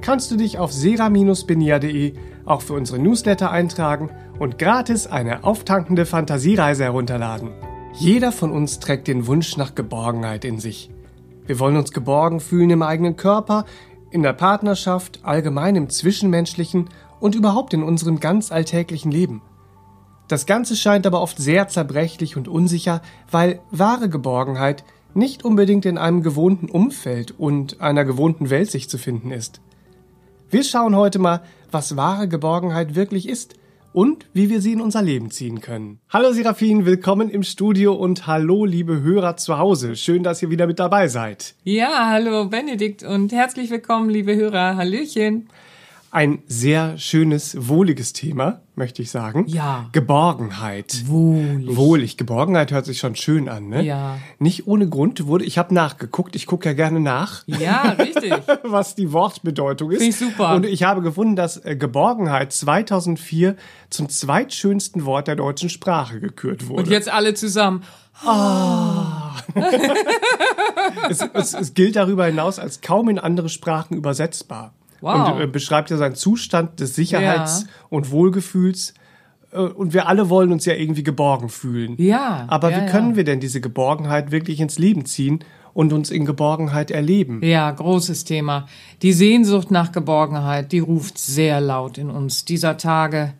kannst du dich auf sera-benia.de auch für unsere Newsletter eintragen und gratis eine auftankende Fantasiereise herunterladen. Jeder von uns trägt den Wunsch nach Geborgenheit in sich. Wir wollen uns geborgen fühlen im eigenen Körper, in der Partnerschaft, allgemein im Zwischenmenschlichen und überhaupt in unserem ganz alltäglichen Leben. Das Ganze scheint aber oft sehr zerbrechlich und unsicher, weil wahre Geborgenheit nicht unbedingt in einem gewohnten Umfeld und einer gewohnten Welt sich zu finden ist. Wir schauen heute mal, was wahre Geborgenheit wirklich ist und wie wir sie in unser Leben ziehen können. Hallo Serafin, willkommen im Studio und hallo liebe Hörer zu Hause. Schön, dass ihr wieder mit dabei seid. Ja, hallo Benedikt und herzlich willkommen, liebe Hörer. Hallöchen. Ein sehr schönes, wohliges Thema, möchte ich sagen. Ja. Geborgenheit. Wohlig. Wohlig. Geborgenheit hört sich schon schön an, ne? Ja. Nicht ohne Grund wurde, ich habe nachgeguckt, ich gucke ja gerne nach. Ja, richtig. was die Wortbedeutung ist. Finde ich super. Und ich habe gefunden, dass äh, Geborgenheit 2004 zum zweitschönsten Wort der deutschen Sprache gekürt wurde. Und jetzt alle zusammen. Ah. es, es, es gilt darüber hinaus als kaum in andere Sprachen übersetzbar. Wow. Und äh, beschreibt ja seinen Zustand des Sicherheits- ja. und Wohlgefühls. Äh, und wir alle wollen uns ja irgendwie geborgen fühlen. Ja. Aber ja, wie können wir denn diese Geborgenheit wirklich ins Leben ziehen und uns in Geborgenheit erleben? Ja, großes Thema. Die Sehnsucht nach Geborgenheit, die ruft sehr laut in uns dieser Tage.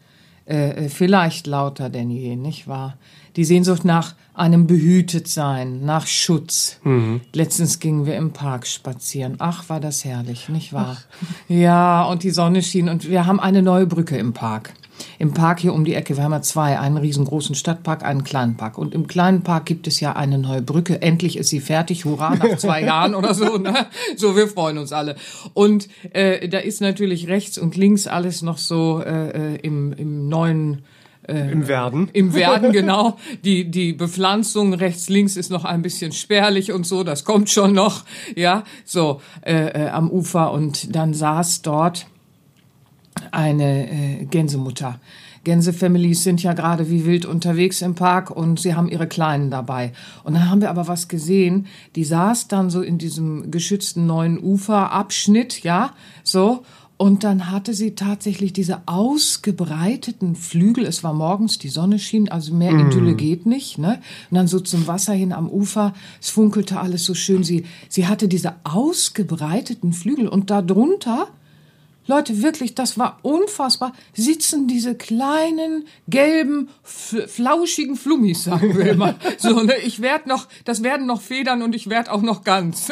Äh, äh vielleicht lauter denn je, nicht wahr? Die Sehnsucht nach einem Behütetsein, nach Schutz. Mhm. Letztens gingen wir im Park spazieren. Ach, war das herrlich, nicht wahr? Ach. Ja, und die Sonne schien und wir haben eine neue Brücke im Park. Im Park hier um die Ecke, wir haben ja zwei, einen riesengroßen Stadtpark, einen kleinen Park. Und im kleinen Park gibt es ja eine neue Brücke. Endlich ist sie fertig, hurra, nach zwei Jahren oder so. Ne? So, wir freuen uns alle. Und äh, da ist natürlich rechts und links alles noch so äh, äh im, im neuen äh, Im Werden. Im Werden, genau. Die, die Bepflanzung rechts, links ist noch ein bisschen spärlich und so, das kommt schon noch, ja, so äh, äh, am Ufer. Und dann saß dort eine äh, Gänsemutter. Gänsefamilies sind ja gerade wie wild unterwegs im Park und sie haben ihre Kleinen dabei. Und dann haben wir aber was gesehen, die saß dann so in diesem geschützten neuen Uferabschnitt, ja, so, und dann hatte sie tatsächlich diese ausgebreiteten Flügel. Es war morgens, die Sonne schien, also mehr mm. Idylle geht nicht. Ne? Und dann so zum Wasser hin am Ufer. Es funkelte alles so schön. Sie, sie hatte diese ausgebreiteten Flügel und darunter Leute, wirklich, das war unfassbar. Sitzen diese kleinen, gelben, flauschigen Flummis, sagen wir immer. So, ne, ich werd noch, das werden noch Federn und ich werd auch noch ganz.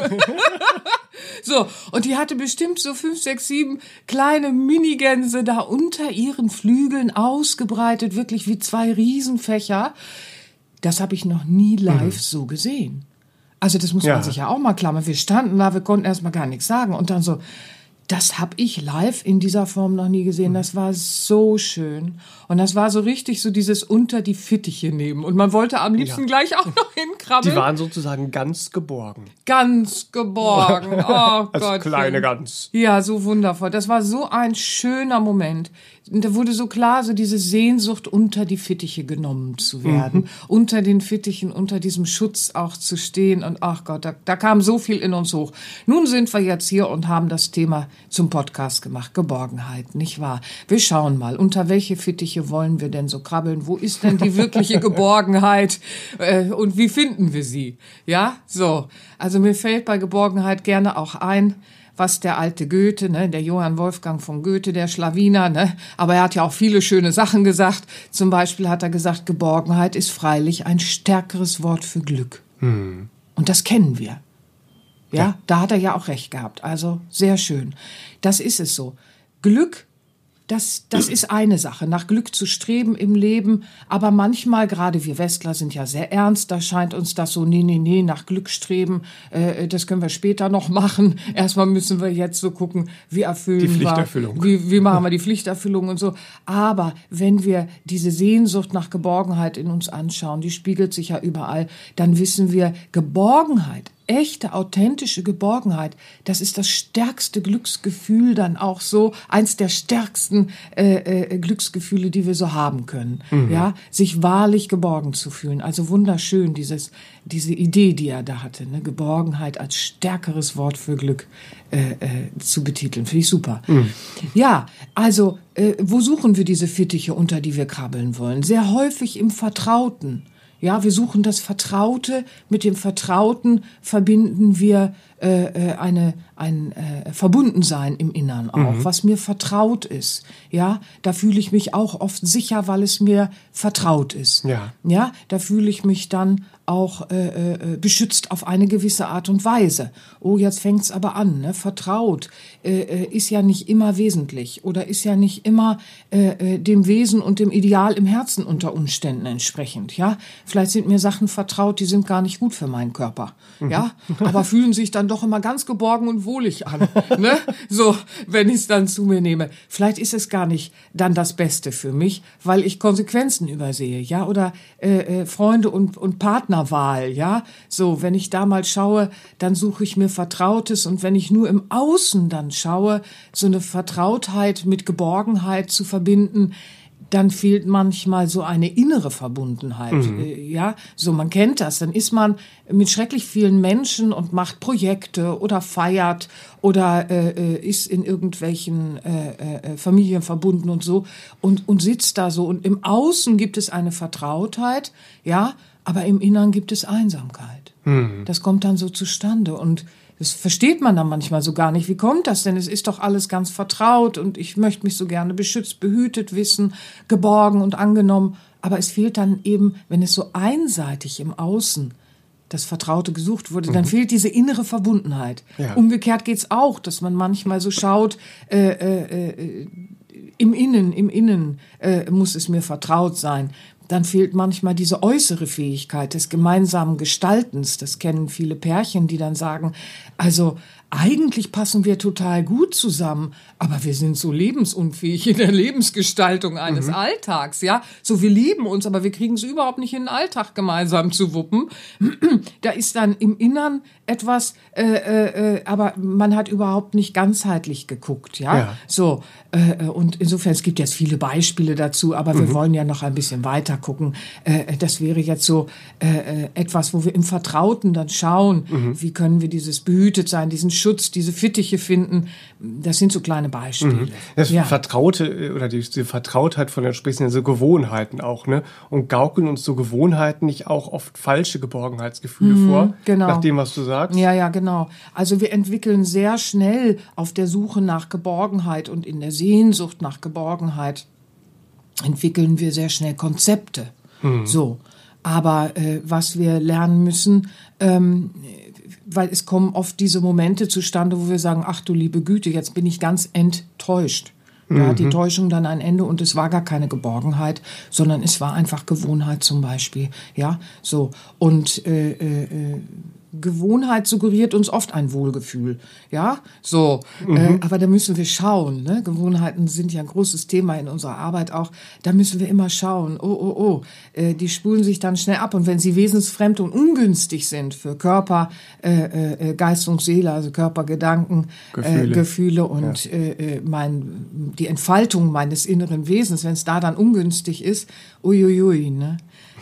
so, und die hatte bestimmt so fünf, sechs, sieben kleine Minigänse da unter ihren Flügeln ausgebreitet, wirklich wie zwei Riesenfächer. Das habe ich noch nie live mhm. so gesehen. Also das muss ja. man sich ja auch mal klammern. Wir standen da, wir konnten erst mal gar nichts sagen und dann so, das habe ich live in dieser Form noch nie gesehen. Das war so schön. Und das war so richtig so dieses unter die Fittiche nehmen. Und man wollte am liebsten ja. gleich auch noch hinkrabbeln. Die waren sozusagen ganz geborgen. Ganz geborgen. Oh Als Gott. kleine Gans. Ja, so wundervoll. Das war so ein schöner Moment. Da wurde so klar, so diese Sehnsucht, unter die Fittiche genommen zu werden. Mhm. Unter den Fittichen, unter diesem Schutz auch zu stehen. Und ach Gott, da, da kam so viel in uns hoch. Nun sind wir jetzt hier und haben das Thema zum Podcast gemacht. Geborgenheit, nicht wahr? Wir schauen mal, unter welche Fittiche wollen wir denn so krabbeln? Wo ist denn die wirkliche Geborgenheit? Äh, und wie finden wir sie? Ja, so. Also mir fällt bei Geborgenheit gerne auch ein, was der alte Goethe, ne, der Johann Wolfgang von Goethe, der Schlawiner, ne, aber er hat ja auch viele schöne Sachen gesagt. Zum Beispiel hat er gesagt, Geborgenheit ist freilich ein stärkeres Wort für Glück. Hm. Und das kennen wir. Ja, ja, da hat er ja auch recht gehabt. Also sehr schön. Das ist es so. Glück das, das ist eine Sache, nach Glück zu streben im Leben. Aber manchmal, gerade wir Westler sind ja sehr ernst, da scheint uns das so, nee, nee, nee, nach Glück streben, äh, das können wir später noch machen. Erstmal müssen wir jetzt so gucken, wie erfüllen die Pflichterfüllung. wir, wie, wie machen wir die Pflichterfüllung und so. Aber wenn wir diese Sehnsucht nach Geborgenheit in uns anschauen, die spiegelt sich ja überall, dann wissen wir, Geborgenheit echte, authentische Geborgenheit, das ist das stärkste Glücksgefühl dann auch so, eins der stärksten äh, äh, Glücksgefühle, die wir so haben können. Mhm. Ja, sich wahrlich geborgen zu fühlen. Also wunderschön, dieses, diese Idee, die er da hatte, ne? Geborgenheit als stärkeres Wort für Glück äh, äh, zu betiteln. Finde ich super. Mhm. Ja, also, äh, wo suchen wir diese Fittiche, unter die wir krabbeln wollen? Sehr häufig im Vertrauten. Ja, wir suchen das Vertraute. Mit dem Vertrauten verbinden wir äh, äh, eine, ein äh, Verbundensein im Innern auch, mhm. was mir vertraut ist. Ja, da fühle ich mich auch oft sicher, weil es mir vertraut ist. Ja, ja da fühle ich mich dann auch äh, äh, beschützt auf eine gewisse Art und Weise. Oh, jetzt fängt's aber an. Ne? Vertraut äh, äh ist ja nicht immer wesentlich oder ist ja nicht immer äh, äh, dem Wesen und dem Ideal im Herzen unter Umständen entsprechend. Ja, vielleicht sind mir Sachen vertraut, die sind gar nicht gut für meinen Körper. Mhm. Ja, aber fühlen sich dann dann doch immer ganz geborgen und wohlig an. ne? So, wenn ich es dann zu mir nehme. Vielleicht ist es gar nicht dann das Beste für mich, weil ich Konsequenzen übersehe, ja, oder äh, äh, Freunde und, und Partnerwahl, ja. So, wenn ich da mal schaue, dann suche ich mir Vertrautes und wenn ich nur im Außen dann schaue, so eine Vertrautheit mit Geborgenheit zu verbinden, dann fehlt manchmal so eine innere Verbundenheit. Mhm. Äh, ja, so man kennt das. Dann ist man mit schrecklich vielen Menschen und macht Projekte oder feiert oder äh, äh ist in irgendwelchen äh, äh, Familien verbunden und so und, und sitzt da so. Und im Außen gibt es eine Vertrautheit, ja, aber im Innern gibt es Einsamkeit. Mhm. Das kommt dann so zustande. Und das versteht man dann manchmal so gar nicht. Wie kommt das denn? Es ist doch alles ganz vertraut und ich möchte mich so gerne beschützt, behütet wissen, geborgen und angenommen. Aber es fehlt dann eben, wenn es so einseitig im Außen das Vertraute gesucht wurde, dann mhm. fehlt diese innere Verbundenheit. Ja. Umgekehrt geht's auch, dass man manchmal so schaut, äh, äh, äh, im Innen, im Innen äh, muss es mir vertraut sein dann fehlt manchmal diese äußere Fähigkeit des gemeinsamen Gestaltens. Das kennen viele Pärchen, die dann sagen, also eigentlich passen wir total gut zusammen, aber wir sind so lebensunfähig in der Lebensgestaltung eines mhm. Alltags, ja. So, wir lieben uns, aber wir kriegen es überhaupt nicht in den Alltag gemeinsam zu wuppen. da ist dann im Innern etwas, äh, äh, äh, aber man hat überhaupt nicht ganzheitlich geguckt, ja. ja. So, äh, äh, und insofern, es gibt jetzt viele Beispiele dazu, aber mhm. wir wollen ja noch ein bisschen weiter gucken. Äh, das wäre jetzt so äh, etwas, wo wir im Vertrauten dann schauen, mhm. wie können wir dieses behütet sein, diesen Schutz, diese Fittiche finden. Das sind so kleine Beispiele. Mhm. Das ja. Vertraute oder die, diese Vertrautheit von der sprichst so Gewohnheiten auch, ne? Und gaukeln uns so Gewohnheiten nicht auch oft falsche Geborgenheitsgefühle mhm, vor, genau. nach dem, was du sagst? Ja, ja, genau. Also wir entwickeln sehr schnell auf der Suche nach Geborgenheit und in der Sehnsucht nach Geborgenheit entwickeln wir sehr schnell Konzepte. Mhm. So. Aber äh, was wir lernen müssen, ähm, weil es kommen oft diese Momente zustande, wo wir sagen, ach du liebe Güte, jetzt bin ich ganz enttäuscht. Da mhm. hat die mhm. Täuschung dann ein Ende und es war gar keine Geborgenheit, sondern es war einfach Gewohnheit zum Beispiel. Ja, so. Und äh, äh, äh Gewohnheit suggeriert uns oft ein Wohlgefühl. Ja, so. Mhm. Äh, aber da müssen wir schauen. Ne? Gewohnheiten sind ja ein großes Thema in unserer Arbeit auch. Da müssen wir immer schauen. Oh, oh, oh. Äh, die spulen sich dann schnell ab. Und wenn sie wesensfremd und ungünstig sind für Körper, äh, äh, Geist und Seele, also Körper, Gedanken, äh, Gefühle, Gefühle und ja. Äh, mein, die Entfaltung meines inneren Wesens, wenn es da dann ungünstig ist, uiuiui. Ne?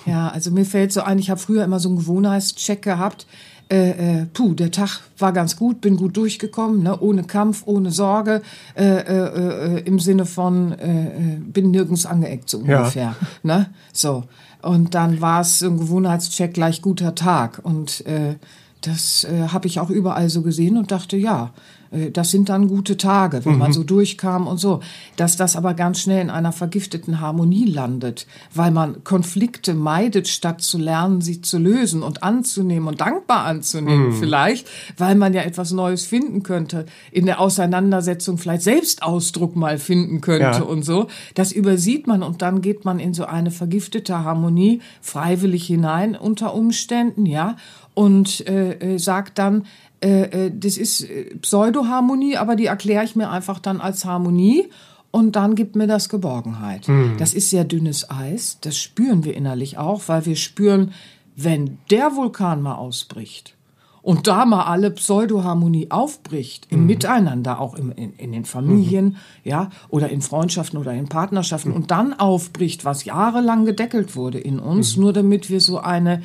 Ja, also mir fällt so ein, ich habe früher immer so einen Gewohnheitscheck gehabt äh, äh, puh, der Tag war ganz gut, bin gut durchgekommen, ne, ohne Kampf, ohne Sorge, äh, äh, äh, im Sinne von äh, bin nirgends angeeckt so ungefähr, ja. ne, so. Und dann war es ein Gewohnheitscheck gleich guter Tag. Und das habe ich auch überall so gesehen und dachte, ja, das sind dann gute Tage, wenn man so durchkam und so. Dass das aber ganz schnell in einer vergifteten Harmonie landet, weil man Konflikte meidet, statt zu lernen, sie zu lösen und anzunehmen und dankbar anzunehmen vielleicht, weil man ja etwas Neues finden könnte, in der Auseinandersetzung vielleicht Selbstausdruck mal finden könnte Ja. und so. Das übersieht man und dann geht man in so eine vergiftete Harmonie freiwillig hinein unter Umständen, ja, und äh, äh, sagt dann, äh, äh, das ist äh, Pseudoharmonie, aber die erkläre ich mir einfach dann als Harmonie und dann gibt mir das Geborgenheit. Das ist sehr dünnes Eis, das spüren wir innerlich auch, weil wir spüren, wenn der Vulkan mal ausbricht und da mal alle Pseudoharmonie aufbricht, im Miteinander, auch im, in, in den Familien, ja, oder in Freundschaften oder in Partnerschaften, und dann aufbricht, was jahrelang gedeckelt wurde in uns, nur damit wir so eine,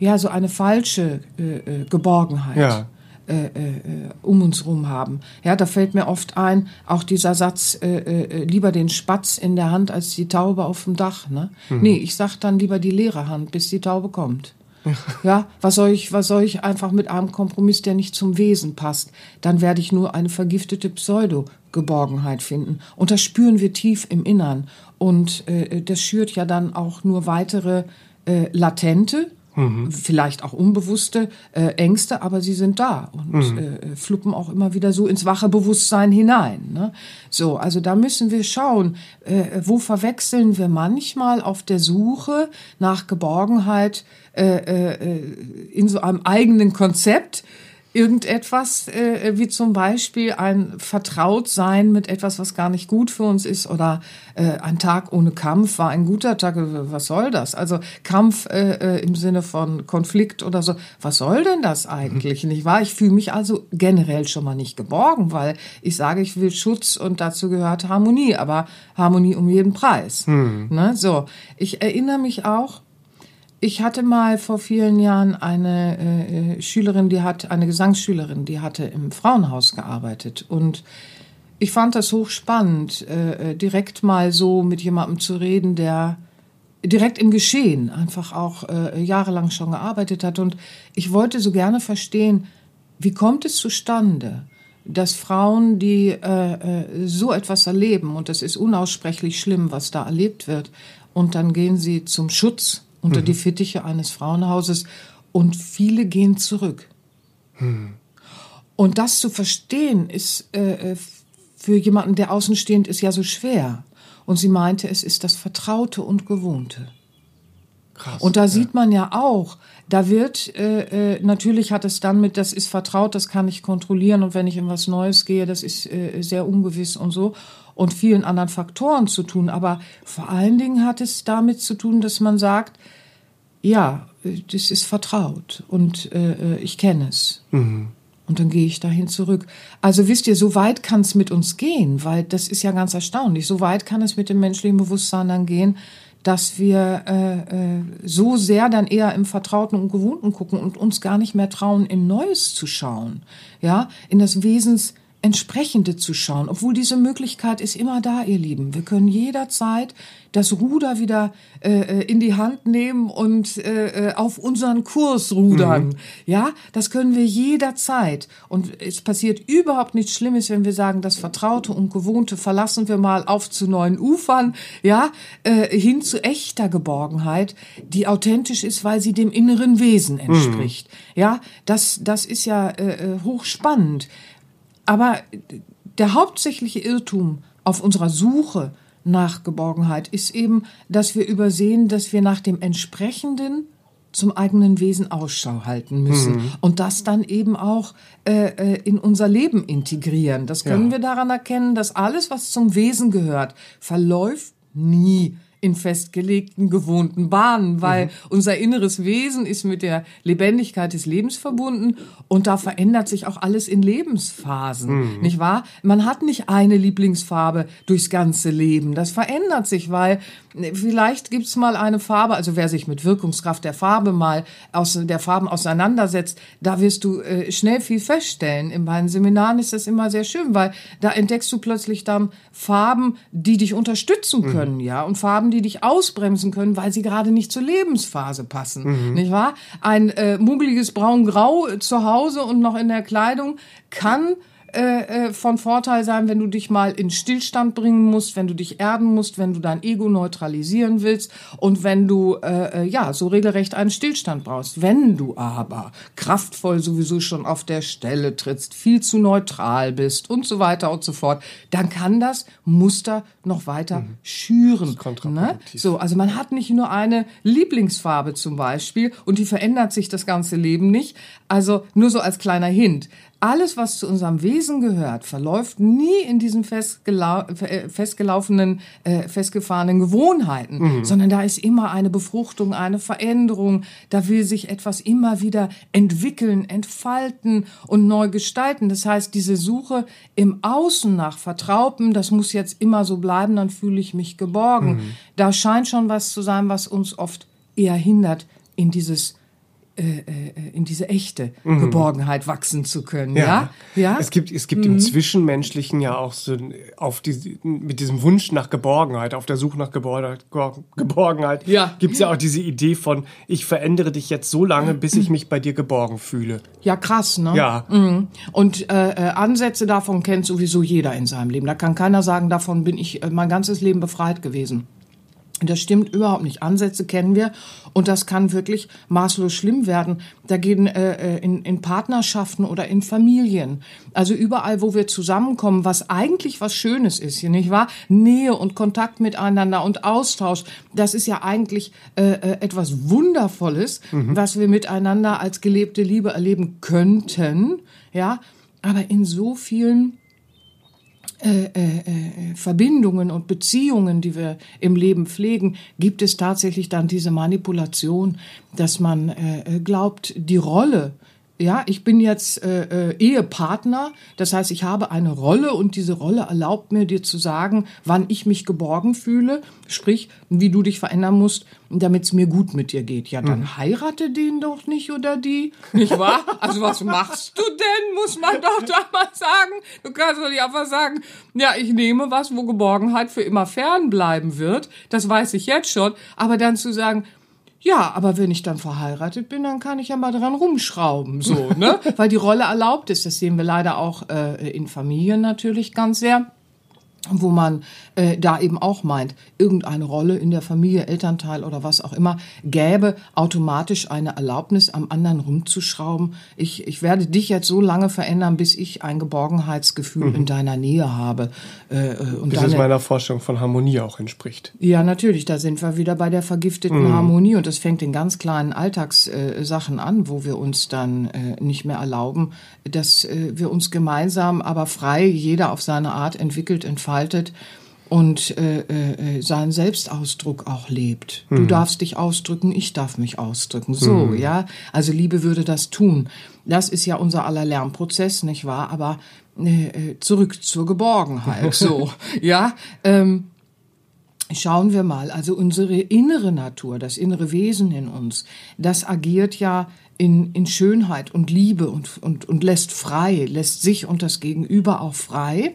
ja, so eine falsche äh, äh, Geborgenheit Ja. Äh, äh, um uns rum haben. Ja, da fällt mir oft ein, auch dieser Satz, äh, äh, lieber den Spatz in der Hand als die Taube auf dem Dach. Ne? Nee, ich sag dann lieber die leere Hand, bis die Taube kommt. Ja, was soll ich, was soll ich einfach mit einem Kompromiss, der nicht zum Wesen passt? Dann werde ich nur eine vergiftete Pseudo-Geborgenheit finden. Und das spüren wir tief im Innern. Und äh, das schürt ja dann auch nur weitere äh, latente, vielleicht auch unbewusste äh, Ängste, aber sie sind da und äh, fluppen auch immer wieder so ins wache Bewusstsein hinein. Ne? So, also da müssen wir schauen, äh, wo verwechseln wir manchmal auf der Suche nach Geborgenheit äh, äh, in so einem eigenen Konzept irgendetwas, äh, wie zum Beispiel ein Vertrautsein mit etwas, was gar nicht gut für uns ist, oder äh, ein Tag ohne Kampf war ein guter Tag. Was soll das? Also Kampf äh, äh, im Sinne von Konflikt oder so. Was soll denn das eigentlich? Nicht wahr? Ich fühle mich also generell schon mal nicht geborgen, weil ich sage, ich will Schutz und dazu gehört Harmonie, aber Harmonie um jeden Preis. Ne? So, ich erinnere mich auch ich hatte mal vor vielen Jahren eine äh, Schülerin, die hat, eine Gesangsschülerin, die hatte im Frauenhaus gearbeitet. Und ich fand das hochspannend, äh, äh, direkt mal so mit jemandem zu reden, der direkt im Geschehen einfach auch äh, jahrelang schon gearbeitet hat. Und ich wollte so gerne verstehen, wie kommt es zustande, dass Frauen, die äh, äh, so etwas erleben, und das ist unaussprechlich schlimm, was da erlebt wird, und dann gehen sie zum Schutz unter die Fittiche eines Frauenhauses und viele gehen zurück. Und das zu verstehen ist äh, äh, für jemanden, der außenstehend ist, ja so schwer. Und sie meinte, es ist das Vertraute und Gewohnte. Krass. Und da sieht man ja auch, da wird, äh, äh, natürlich hat es dann mit, das ist vertraut, das kann ich kontrollieren und wenn ich in was Neues gehe, das ist äh, sehr ungewiss und so und vielen anderen Faktoren zu tun. Aber vor allen Dingen hat es damit zu tun, dass man sagt, ja, das ist vertraut und äh, äh, ich kenne es. Und dann gehe ich dahin zurück. Also wisst ihr, so weit kann es mit uns gehen, weil das ist ja ganz erstaunlich. So weit kann es mit dem menschlichen Bewusstsein dann gehen, dass wir äh, äh, so sehr dann eher im Vertrauten und Gewohnten gucken und uns gar nicht mehr trauen, in Neues zu schauen, ja, in das Wesens entsprechende zu schauen, obwohl diese Möglichkeit ist immer da, ihr Lieben. Wir können jederzeit das Ruder wieder äh, in die Hand nehmen und äh, auf unseren Kurs rudern. Ja, das können wir jederzeit. Und es passiert überhaupt nichts Schlimmes, wenn wir sagen, das Vertraute und Gewohnte verlassen wir mal auf zu neuen Ufern, ja, äh, hin zu echter Geborgenheit, die authentisch ist, weil sie dem inneren Wesen entspricht. Ja, das, das ist ja äh, hochspannend. Aber der hauptsächliche Irrtum auf unserer Suche nach Geborgenheit ist eben, dass wir übersehen, dass wir nach dem entsprechenden zum eigenen Wesen Ausschau halten müssen und das dann eben auch äh, äh, in unser Leben integrieren. Das können Ja. wir daran erkennen, dass alles, was zum Wesen gehört, verläuft nie in festgelegten, gewohnten Bahnen, weil unser inneres Wesen ist mit der Lebendigkeit des Lebens verbunden und da verändert sich auch alles in Lebensphasen, nicht wahr? Man hat nicht eine Lieblingsfarbe durchs ganze Leben. Das verändert sich, weil vielleicht gibt's mal eine Farbe, also wer sich mit Wirkungskraft der Farbe mal aus der Farben auseinandersetzt, da wirst du äh, schnell viel feststellen. In meinen Seminaren ist das immer sehr schön, weil da entdeckst du plötzlich dann Farben, die dich unterstützen können, ja, und Farben, die dich ausbremsen können, weil sie gerade nicht zur Lebensphase passen, nicht wahr? Ein äh, muggeliges Braun-Grau zu Hause und noch in der Kleidung kann äh, äh, von Vorteil sein, wenn du dich mal in Stillstand bringen musst, wenn du dich erden musst, wenn du dein Ego neutralisieren willst und wenn du äh, äh, ja so regelrecht einen Stillstand brauchst. Wenn du aber kraftvoll sowieso schon auf der Stelle trittst, viel zu neutral bist und so weiter und so fort, dann kann das Muster noch weiter mhm. schüren. Ne? So, also man hat nicht nur eine Lieblingsfarbe zum Beispiel und die verändert sich das ganze Leben nicht. Also nur so als kleiner Hint alles, was zu unserem Wesen gehört, verläuft nie in diesen festgelau festgelaufenen, äh, festgefahrenen Gewohnheiten, mhm. sondern da ist immer eine Befruchtung, eine Veränderung. Da will sich etwas immer wieder entwickeln, entfalten und neu gestalten. Das heißt, diese Suche im Außen nach Vertrautem, das muss jetzt immer so bleiben, dann fühle ich mich geborgen. Mhm. Da scheint schon was zu sein, was uns oft eher hindert, in dieses in diese echte mhm. Geborgenheit wachsen zu können. Ja, ja. ja? Es gibt es gibt mhm. im Zwischenmenschlichen ja auch so auf die, mit diesem Wunsch nach Geborgenheit, auf der Suche nach Geborgenheit, Geborgenheit, ja. gibt es ja auch diese Idee von ich verändere dich jetzt so lange, bis ich mich bei dir geborgen fühle. Ja, krass, ne? Ja. Mhm. Und äh, äh, Ansätze davon kennt sowieso jeder in seinem Leben. Da kann keiner sagen, davon bin ich äh, mein ganzes Leben befreit gewesen. Das stimmt überhaupt nicht. Ansätze kennen wir und das kann wirklich maßlos schlimm werden. Da gehen äh, äh, in, in Partnerschaften oder in Familien, also überall, wo wir zusammenkommen, was eigentlich was Schönes ist, hier nicht wahr? Nähe und Kontakt miteinander und Austausch, das ist ja eigentlich äh, äh etwas Wundervolles, mhm. was wir miteinander als gelebte Liebe erleben könnten, ja. Aber in so vielen äh, äh, äh, Verbindungen und Beziehungen, die wir im Leben pflegen, gibt es tatsächlich dann diese Manipulation, dass man äh, glaubt, die Rolle ja, ich bin jetzt äh, äh, Ehepartner, das heißt, ich habe eine Rolle und diese Rolle erlaubt mir dir zu sagen, wann ich mich geborgen fühle, sprich, wie du dich verändern musst, damit es mir gut mit dir geht. Ja, dann mhm. heirate den doch nicht oder die, nicht wahr? Also was machst du denn, muss man doch da mal sagen. Du kannst doch nicht einfach sagen, ja, ich nehme was, wo Geborgenheit für immer fern bleiben wird, das weiß ich jetzt schon, aber dann zu sagen, ja, aber wenn ich dann verheiratet bin, dann kann ich ja mal dran rumschrauben, so, ne? Weil die Rolle erlaubt ist. Das sehen wir leider auch äh, in Familien natürlich ganz sehr wo man äh, da eben auch meint, irgendeine Rolle in der Familie, Elternteil oder was auch immer, gäbe automatisch eine Erlaubnis, am anderen rumzuschrauben. Ich, ich werde dich jetzt so lange verändern, bis ich ein Geborgenheitsgefühl mhm. in deiner Nähe habe. Äh, äh und bis es meiner Vorstellung von Harmonie auch entspricht. Ja, natürlich, da sind wir wieder bei der vergifteten mhm. Harmonie und das fängt in ganz kleinen Alltagssachen äh, an, wo wir uns dann äh, nicht mehr erlauben, dass äh, wir uns gemeinsam, aber frei, jeder auf seine Art entwickelt, entfaltet und äh, äh, seinen Selbstausdruck auch lebt. Mhm. Du darfst dich ausdrücken, ich darf mich ausdrücken. So, mhm. ja. Also Liebe würde das tun. Das ist ja unser aller Lernprozess, nicht wahr? Aber äh, äh zurück zur Geborgenheit. So, ja. Ähm, Schauen wir mal, also unsere innere Natur, das innere Wesen in uns, das agiert ja in, in Schönheit und Liebe und, und, und lässt frei, lässt sich und das Gegenüber auch frei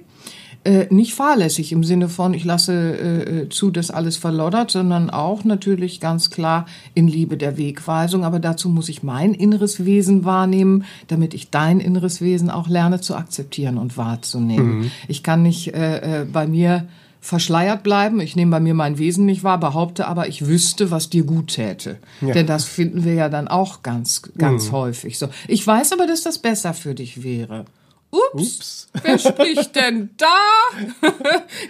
äh, nicht fahrlässig im Sinne von, ich lasse äh, äh, zu, dass alles verloddert, sondern auch natürlich ganz klar in Liebe der Wegweisung. Aber dazu muss ich mein inneres Wesen wahrnehmen, damit ich dein inneres Wesen auch lerne zu akzeptieren und wahrzunehmen. Mhm. Ich kann nicht äh, äh, bei mir verschleiert bleiben. Ich nehme bei mir mein Wesen nicht wahr, behaupte aber, ich wüsste, was dir gut täte. Ja. Denn das finden wir ja dann auch ganz, ganz mhm. häufig so. Ich weiß aber, dass das besser für dich wäre. Ups, Ups. wer spricht denn da?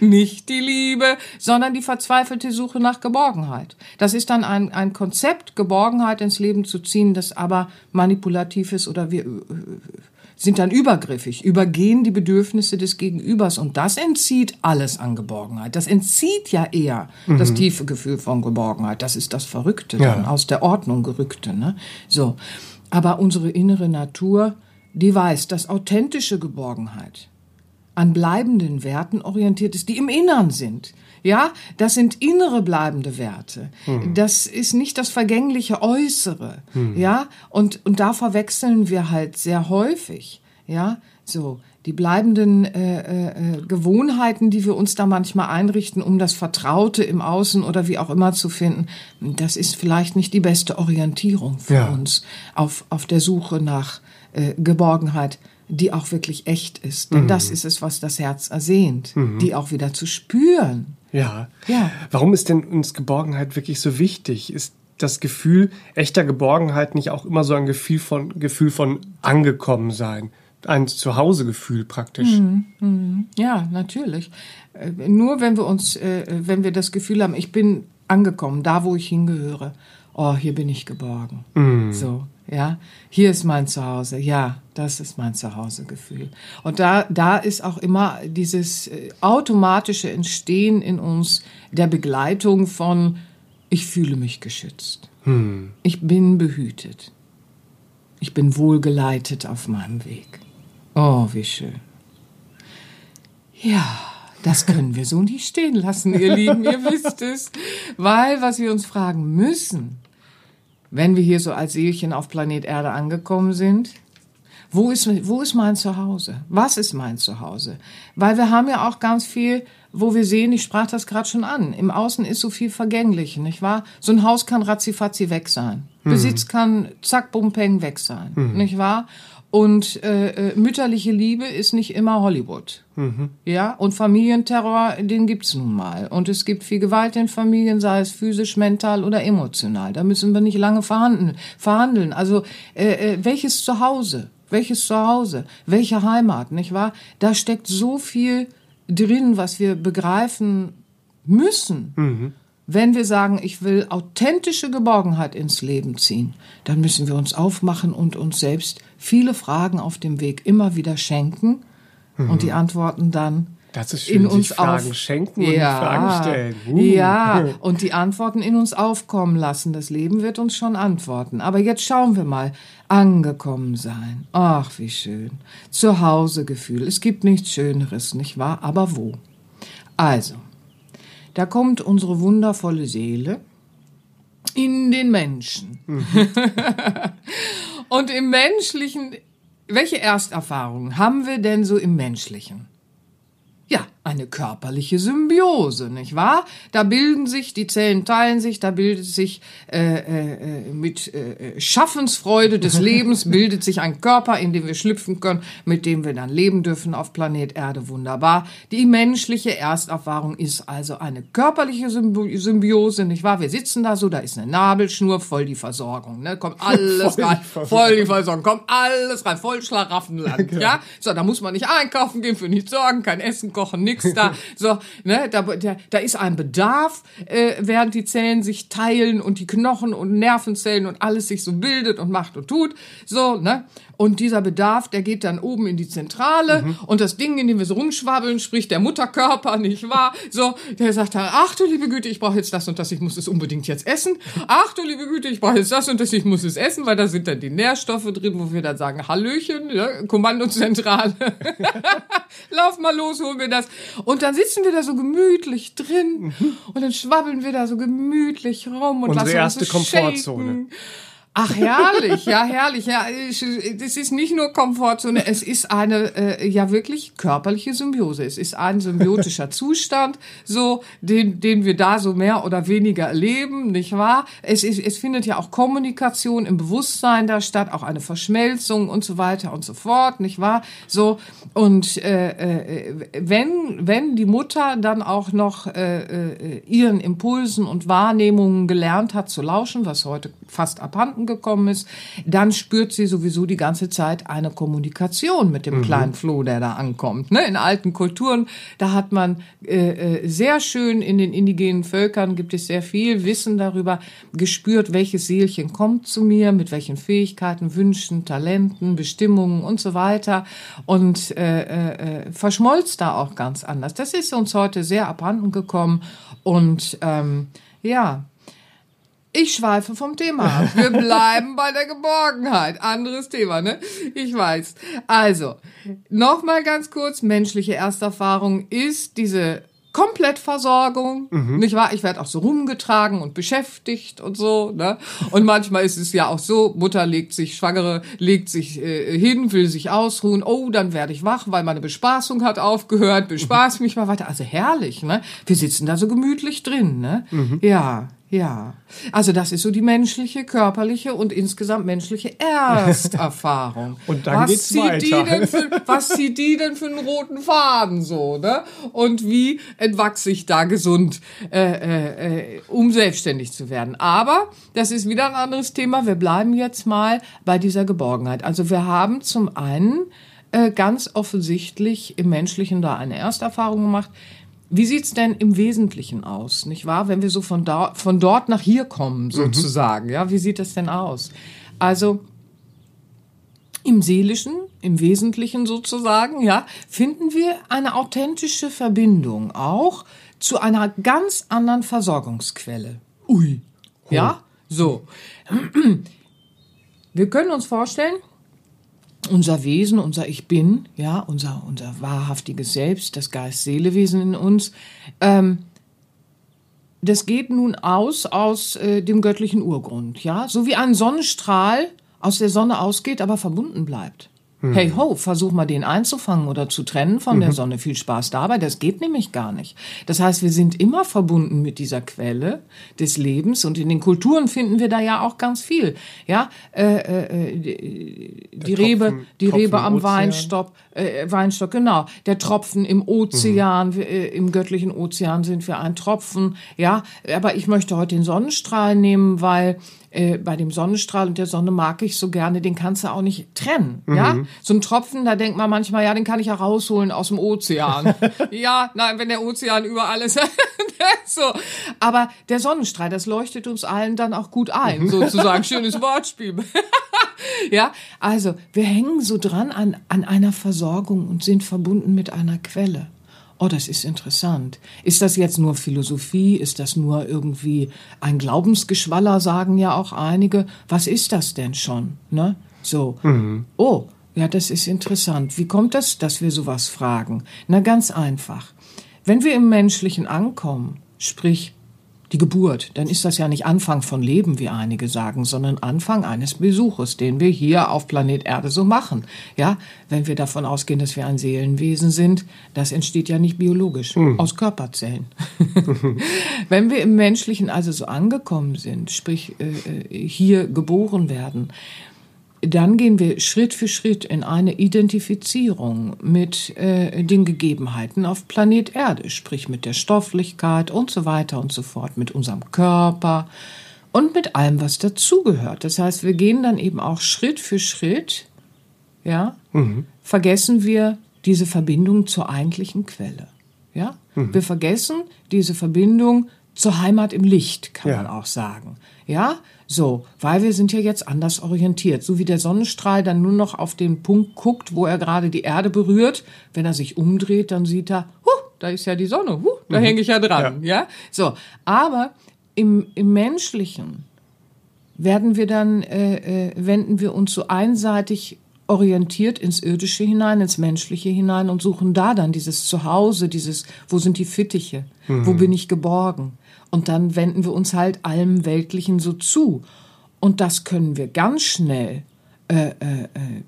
Nicht die Liebe, sondern die verzweifelte Suche nach Geborgenheit. Das ist dann ein, ein Konzept, Geborgenheit ins Leben zu ziehen, das aber manipulativ ist oder wir äh, sind dann übergriffig, übergehen die Bedürfnisse des Gegenübers und das entzieht alles an Geborgenheit. Das entzieht ja eher mhm. das tiefe Gefühl von Geborgenheit. Das ist das Verrückte, ja. dann aus der Ordnung gerückte. Ne? So, aber unsere innere Natur die weiß, dass authentische Geborgenheit an bleibenden Werten orientiert ist, die im Innern sind. Ja, das sind innere bleibende Werte. Mhm. Das ist nicht das vergängliche Äußere. Mhm. Ja, und, und da verwechseln wir halt sehr häufig. Ja, so die bleibenden äh, äh, Gewohnheiten, die wir uns da manchmal einrichten, um das Vertraute im Außen oder wie auch immer zu finden, das ist vielleicht nicht die beste Orientierung für ja. uns auf, auf der Suche nach äh, Geborgenheit die auch wirklich echt ist. Denn das ist es, was das Herz ersehnt, die auch wieder zu spüren. Ja. Ja. Warum ist denn uns Geborgenheit wirklich so wichtig? Ist das Gefühl echter Geborgenheit nicht auch immer so ein Gefühl von, Gefühl von angekommen sein? Ein Zuhausegefühl praktisch. Ja, natürlich. Äh, Nur wenn wir uns, äh, wenn wir das Gefühl haben, ich bin angekommen, da wo ich hingehöre. Oh, hier bin ich geborgen. So, ja. Hier ist mein Zuhause. Ja, das ist mein Zuhausegefühl. Und da, da ist auch immer dieses äh, automatische Entstehen in uns der Begleitung von, ich fühle mich geschützt. Ich bin behütet. Ich bin wohlgeleitet auf meinem Weg. Oh, wie schön. Ja, das können wir so nicht stehen lassen, ihr Lieben, ihr wisst es. Weil, was wir uns fragen müssen, wenn wir hier so als Seelchen auf Planet Erde angekommen sind, wo ist, wo ist mein Zuhause? Was ist mein Zuhause? Weil wir haben ja auch ganz viel, wo wir sehen, ich sprach das gerade schon an, im Außen ist so viel vergänglich, nicht wahr? So ein Haus kann ratzifatzi weg sein. Besitz kann zack, bum, peng weg sein, nicht wahr? Und äh, äh, mütterliche Liebe ist nicht immer Hollywood. Ja, und Familienterror, den gibt's nun mal. Und es gibt viel Gewalt in Familien, sei es physisch, mental oder emotional. Da müssen wir nicht lange verhandeln. verhandeln. Also äh, äh, welches Zuhause? Welches Zuhause? Welche Heimat, nicht wahr? Da steckt so viel drin, was wir begreifen müssen. Wenn wir sagen, ich will authentische Geborgenheit ins Leben ziehen, dann müssen wir uns aufmachen und uns selbst viele Fragen auf dem Weg immer wieder schenken und die Antworten dann Das ist schön, in sich uns Fragen auf schenken und Fragen stellen. Uh. Ja, und die Antworten in uns aufkommen lassen. Das Leben wird uns schon antworten. Aber jetzt schauen wir mal. Angekommen sein. Ach, wie schön. Zuhausegefühl. Es gibt nichts Schöneres, nicht wahr? Aber wo? Also, da kommt unsere wundervolle Seele in den Menschen. Und im Menschlichen, welche Ersterfahrungen haben wir denn so im Menschlichen? Eine körperliche Symbiose, nicht wahr? Da bilden sich, die Zellen teilen sich, da bildet sich äh, äh, mit äh, Schaffensfreude des Lebens, bildet sich ein Körper, in den wir schlüpfen können, mit dem wir dann leben dürfen auf Planet Erde. Wunderbar. Die menschliche Ersterfahrung ist also eine körperliche Symbi- Symbiose, nicht wahr? Wir sitzen da so, da ist eine Nabelschnur, voll die Versorgung, ne? Kommt alles Voll die rein, Versorgung. voll die Versorgung, kommt alles rein, voll Schlaraffenland, ja? So, da muss man nicht einkaufen gehen, für nichts sorgen, kein Essen kochen, nix da. So, ne, da, da, da ist ein Bedarf, äh, während die Zellen sich teilen und die Knochen und Nervenzellen und alles sich so bildet und macht und tut. So, ne? Und dieser Bedarf, der geht dann oben in die Zentrale und das Ding, in dem wir so rumschwabbeln, spricht der Mutterkörper, nicht wahr? So, der sagt dann, ach du liebe Güte, ich brauche jetzt das und das, ich muss es unbedingt jetzt essen. Ach du liebe Güte, ich brauche jetzt das und das, ich muss es essen, weil da sind dann die Nährstoffe drin, wo wir dann sagen, Hallöchen, ja, Kommandozentrale. Lauf mal los, hol mir das. Und dann sitzen wir da so gemütlich drin und dann schwabbeln wir da so gemütlich rum und Unsere lassen erste uns so Komfortzone. shaken. Ach, herrlich, ja, herrlich. Ja, das ist nicht nur Komfortzone, es ist eine äh, ja wirklich körperliche Symbiose. Es ist ein symbiotischer Zustand, so den, den wir da so mehr oder weniger erleben, nicht wahr? Es, ist, es findet ja auch Kommunikation im Bewusstsein da statt, auch eine Verschmelzung und so weiter und so fort, nicht wahr? So und äh, äh, wenn wenn die Mutter dann auch noch äh, äh, ihren Impulsen und Wahrnehmungen gelernt hat zu lauschen, was heute fast abhanden gekommen ist, dann spürt sie sowieso die ganze Zeit eine Kommunikation mit dem kleinen Floh, der da ankommt. Ne? In alten Kulturen, da hat man äh, äh, sehr schön in den indigenen Völkern gibt es sehr viel Wissen darüber gespürt, welches Seelchen kommt zu mir, mit welchen Fähigkeiten, Wünschen, Talenten, Bestimmungen und so weiter und äh, äh, äh, verschmolz da auch ganz anders. Das ist uns heute sehr abhanden gekommen und ähm, ja, ich schweife vom Thema ab. Wir bleiben bei der Geborgenheit. Anderes Thema, ne? Ich weiß. Also, nochmal ganz kurz. Menschliche Ersterfahrung ist diese Komplettversorgung, nicht wahr? Ich werde auch so rumgetragen und beschäftigt und so, ne? Und manchmal ist es ja auch so, Mutter legt sich, Schwangere legt sich äh, hin, will sich ausruhen. Oh, dann werde ich wach, weil meine Bespaßung hat aufgehört. Bespaß mich mal weiter. Also herrlich, ne? Wir sitzen da so gemütlich drin, ne? Ja, Ja, also das ist so die menschliche, körperliche und insgesamt menschliche Ersterfahrung. und dann was geht's zieht weiter. Die denn für, was zieht die denn für einen roten Faden so, ne? Und wie entwachse ich da gesund, äh, äh, äh, um selbstständig zu werden? Aber das ist wieder ein anderes Thema. Wir bleiben jetzt mal bei dieser Geborgenheit. Also wir haben zum einen äh, ganz offensichtlich im Menschlichen da eine Ersterfahrung gemacht. Wie sieht's denn im Wesentlichen aus, nicht wahr? Wenn wir so von, da, von dort nach hier kommen, sozusagen, ja, wie sieht das denn aus? Also im Seelischen, im Wesentlichen sozusagen, ja, finden wir eine authentische Verbindung auch zu einer ganz anderen Versorgungsquelle. Ui. Ja, so. Wir können uns vorstellen, unser Wesen, unser Ich Bin, ja, unser, unser wahrhaftiges Selbst, das Geist-Seele-Wesen in uns, ähm, das geht nun aus aus äh, dem göttlichen Urgrund, ja, so wie ein Sonnenstrahl aus der Sonne ausgeht, aber verbunden bleibt. Hey ho, versuch mal den einzufangen oder zu trennen von der Sonne. Viel Spaß dabei. Das geht nämlich gar nicht. Das heißt, wir sind immer verbunden mit dieser Quelle des Lebens und in den Kulturen finden wir da ja auch ganz viel. Ja, äh, äh, die, die Tropfen- Rebe, die Tropfen Rebe am. Weinstock, äh, Weinstock, genau. Der Tropfen im Ozean, wir, äh, im göttlichen Ozean sind wir ein Tropfen. Ja, aber ich möchte heute den Sonnenstrahl nehmen, weil äh, bei dem Sonnenstrahl und der Sonne mag ich so gerne, den kannst du auch nicht trennen. Ja, so ein Tropfen, da denkt man manchmal, ja, den kann ich ja rausholen aus dem Ozean. ja, nein, wenn der Ozean überall ist. so. Aber der Sonnenstrahl, das leuchtet uns allen dann auch gut ein, sozusagen. Schönes Wortspiel. Ja, also wir hängen so dran an, an einer Versorgung und sind verbunden mit einer Quelle. Oh, das ist interessant. Ist das jetzt nur Philosophie? Ist das nur irgendwie ein Glaubensgeschwaller, sagen ja auch einige. Was ist das denn schon? Ne? So. Oh, ja, das ist interessant. Wie kommt das, dass wir sowas fragen? Na, ganz einfach. Wenn wir im Menschlichen ankommen, sprich die Geburt, dann ist das ja nicht Anfang von Leben, wie einige sagen, sondern Anfang eines Besuches, den wir hier auf Planet Erde so machen. Ja, wenn wir davon ausgehen, dass wir ein Seelenwesen sind, das entsteht ja nicht biologisch, aus Körperzellen. wenn wir im Menschlichen also so angekommen sind, sprich äh, äh, hier geboren werden, dann gehen wir Schritt für Schritt in eine Identifizierung mit äh, den Gegebenheiten auf Planet Erde, sprich mit der Stofflichkeit und so weiter und so fort, mit unserem Körper und mit allem, was dazugehört. Das heißt, wir gehen dann eben auch Schritt für Schritt, ja, vergessen wir diese Verbindung zur eigentlichen Quelle. Ja, wir vergessen diese Verbindung zur Heimat im Licht, kann Ja. man auch sagen. Ja, so, weil wir sind ja jetzt anders orientiert. So wie der Sonnenstrahl dann nur noch auf den Punkt guckt, wo er gerade die Erde berührt. Wenn er sich umdreht, dann sieht er, huh, da ist ja die Sonne, huh, da hänge ich ja dran. Ja. so. Aber im, im Menschlichen werden wir dann, äh, äh, wenden wir uns so einseitig orientiert ins Irdische hinein, ins Menschliche hinein und suchen da dann dieses Zuhause, dieses, wo sind die Fittiche, wo bin ich geborgen? Und dann wenden wir uns halt allem Weltlichen so zu. Und das können wir ganz schnell äh, äh, äh,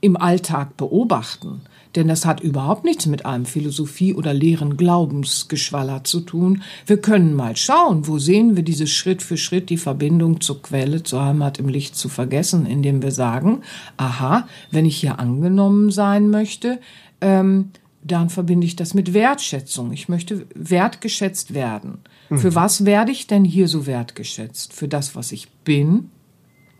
im Alltag beobachten. Denn das hat überhaupt nichts mit einem Philosophie- oder leeren Glaubensgeschwaller zu tun. Wir können mal schauen, wo sehen wir diese Schritt für Schritt die Verbindung zur Quelle, zur Heimat im Licht zu vergessen, indem wir sagen, aha, wenn ich hier angenommen sein möchte, ähm, dann verbinde ich das mit Wertschätzung. Ich möchte wertgeschätzt werden. Für was werde ich denn hier so wertgeschätzt? Für das, was ich bin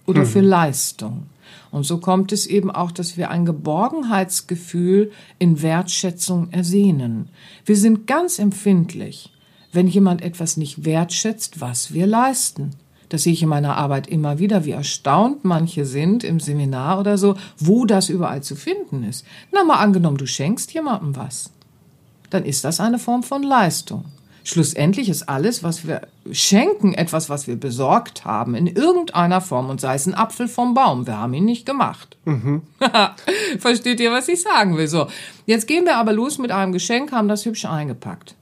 oder für Leistung? Und so kommt es eben auch, dass wir ein Geborgenheitsgefühl in Wertschätzung ersehnen. Wir sind ganz empfindlich, wenn jemand etwas nicht wertschätzt, was wir leisten. Das sehe ich in meiner Arbeit immer wieder, wie erstaunt manche sind im Seminar oder so, wo das überall zu finden ist. Na mal angenommen, du schenkst jemandem was. Dann ist das eine Form von Leistung. Schlussendlich ist alles, was wir schenken, etwas, was wir besorgt haben, in irgendeiner Form und sei es ein Apfel vom Baum. Wir haben ihn nicht gemacht. Versteht ihr, was ich sagen will? So, jetzt gehen wir aber los mit einem Geschenk, haben das hübsch eingepackt,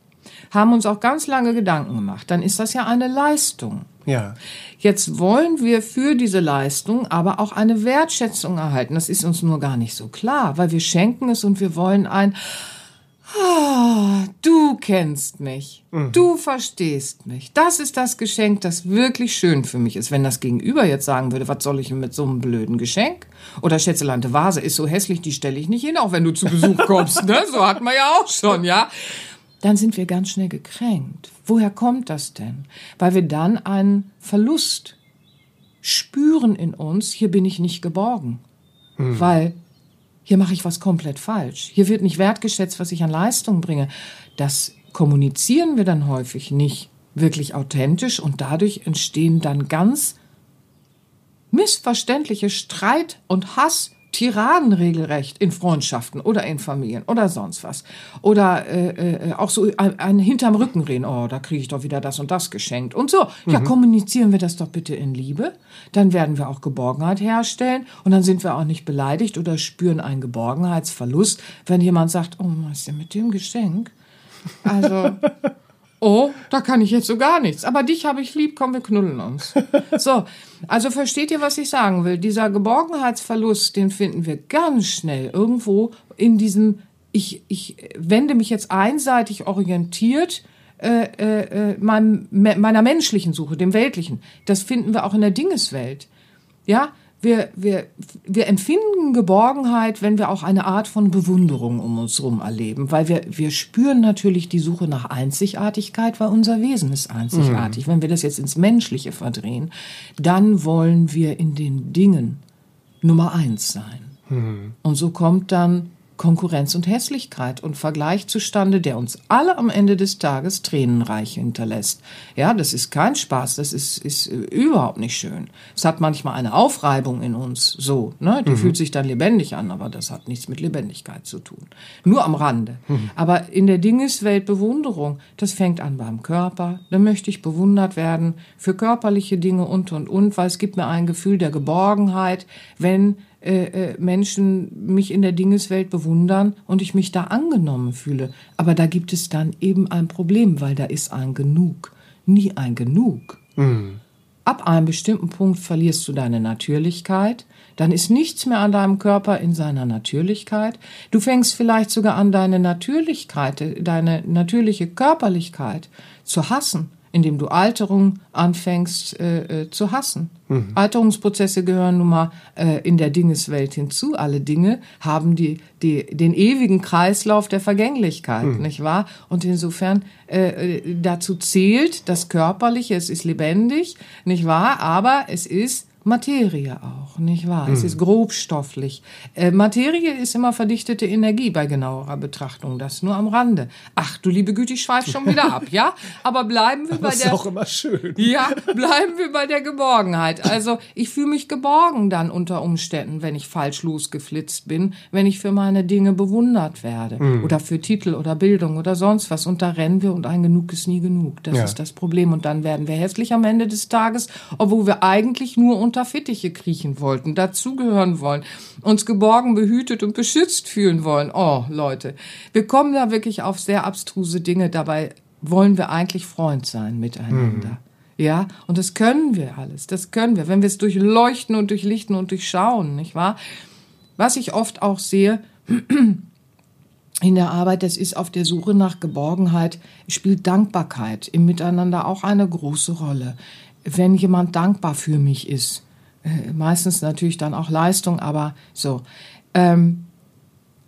haben uns auch ganz lange Gedanken gemacht. Dann ist das ja eine Leistung. Ja. Jetzt wollen wir für diese Leistung aber auch eine Wertschätzung erhalten. Das ist uns nur gar nicht so klar, weil wir schenken es und wir wollen ein Ah, du kennst mich. Du verstehst mich. Das ist das Geschenk, das wirklich schön für mich ist. Wenn das Gegenüber jetzt sagen würde, was soll ich mit so einem blöden Geschenk? Oder Schätzelante Vase ist so hässlich, die stelle ich nicht hin, auch wenn du zu Besuch kommst. Ne? So hat man ja auch schon, ja. Dann sind wir ganz schnell gekränkt. Woher kommt das denn? Weil wir dann einen Verlust spüren in uns, hier bin ich nicht geborgen. Weil hier mache ich was komplett falsch. Hier wird nicht wertgeschätzt, was ich an Leistung bringe. Das kommunizieren wir dann häufig nicht wirklich authentisch und dadurch entstehen dann ganz missverständliche Streit und Hass, Tiraden regelrecht in Freundschaften oder in Familien oder sonst was. Oder äh, äh, auch so ein, ein hinterm Rücken reden, oh, da kriege ich doch wieder das und das geschenkt. Und so, ja, kommunizieren wir das doch bitte in Liebe. Dann werden wir auch Geborgenheit herstellen und dann sind wir auch nicht beleidigt oder spüren einen Geborgenheitsverlust, wenn jemand sagt, oh, was ist denn mit dem Geschenk? Also, oh, da kann ich jetzt so gar nichts. Aber dich habe ich lieb, komm, wir knuddeln uns. So, also versteht ihr, was ich sagen will? Dieser Geborgenheitsverlust, den finden wir ganz schnell irgendwo in diesem, ich, ich wende mich jetzt einseitig orientiert äh, äh, äh, meinem, me- meiner menschlichen Suche, dem Weltlichen. Das finden wir auch in der Dingeswelt. Ja, wir, wir, wir empfinden Geborgenheit, wenn wir auch eine Art von Bewunderung um uns herum erleben, weil wir, wir spüren natürlich die Suche nach Einzigartigkeit, weil unser Wesen ist einzigartig. Wenn wir das jetzt ins Menschliche verdrehen, dann wollen wir in den Dingen Nummer eins sein. Und so kommt dann Konkurrenz und Hässlichkeit und Vergleich zustande, der uns alle am Ende des Tages tränenreich hinterlässt. Ja, das ist kein Spaß, das ist, ist äh, überhaupt nicht schön. Es hat manchmal eine Aufreibung in uns, so, ne? Die fühlt sich dann lebendig an, aber das hat nichts mit Lebendigkeit zu tun. Nur am Rande. Aber in der Dingeswelt Bewunderung, das fängt an beim Körper. Da möchte ich bewundert werden für körperliche Dinge und und und, weil es gibt mir ein Gefühl der Geborgenheit, wenn äh, äh, Menschen mich in der Dingeswelt bewundern und ich mich da angenommen fühle. Aber da gibt es dann eben ein Problem, weil da ist ein Genug. Nie ein Genug. Ab einem bestimmten Punkt verlierst du deine Natürlichkeit, dann ist nichts mehr an deinem Körper in seiner Natürlichkeit. Du fängst vielleicht sogar an, deine Natürlichkeit, deine natürliche Körperlichkeit zu hassen, indem du Alterung anfängst äh, äh, zu hassen. Alterungsprozesse gehören nun mal äh, in der Dingeswelt hinzu. Alle Dinge haben die, die, den ewigen Kreislauf der Vergänglichkeit, nicht wahr? Und insofern äh, äh, dazu zählt das Körperliche, es ist lebendig, nicht wahr? Aber es ist Materie auch, nicht wahr? Es ist grobstofflich. Äh, Materie ist immer verdichtete Energie bei genauerer Betrachtung, das nur am Rande. Ach, du liebe Güte, ich schweife schon wieder ab, ja? Aber bleiben wir bei Das ist der auch immer schön. ja, bleiben wir bei der Geborgenheit. Also ich fühle mich geborgen dann unter Umständen, wenn ich falsch losgeflitzt bin, wenn ich für meine Dinge bewundert werde oder für Titel oder Bildung oder sonst was. Und da rennen wir und ein Genug ist nie genug. Das Ja. ist das Problem. Und dann werden wir hässlich am Ende des Tages, obwohl wir eigentlich nur unter Fittiche kriechen wollten, dazugehören wollen, uns geborgen, behütet und beschützt fühlen wollen. Oh, Leute, wir kommen da wirklich auf sehr abstruse Dinge. Dabei wollen wir eigentlich Freund sein miteinander. Ja, und das können wir alles. Das können wir, wenn wir es durchleuchten und durchlichten und durchschauen, nicht wahr? Was ich oft auch sehe in der Arbeit, das ist auf der Suche nach Geborgenheit, spielt Dankbarkeit im Miteinander auch eine große Rolle. Wenn jemand dankbar für mich ist, äh, meistens natürlich dann auch Leistung, aber so. Ähm,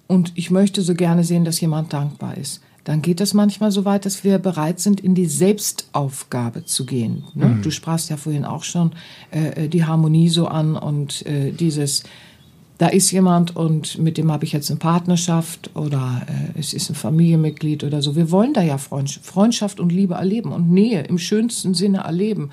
und ich möchte so gerne sehen, dass jemand dankbar ist. Dann geht es manchmal so weit, dass wir bereit sind, in die Selbstaufgabe zu gehen. Ne? Du sprachst ja vorhin auch schon äh, die Harmonie so an und äh, dieses, da ist jemand und mit dem habe ich jetzt eine Partnerschaft oder äh, es ist ein Familienmitglied oder so. Wir wollen da ja Freundschaft und Liebe erleben und Nähe im schönsten Sinne erleben.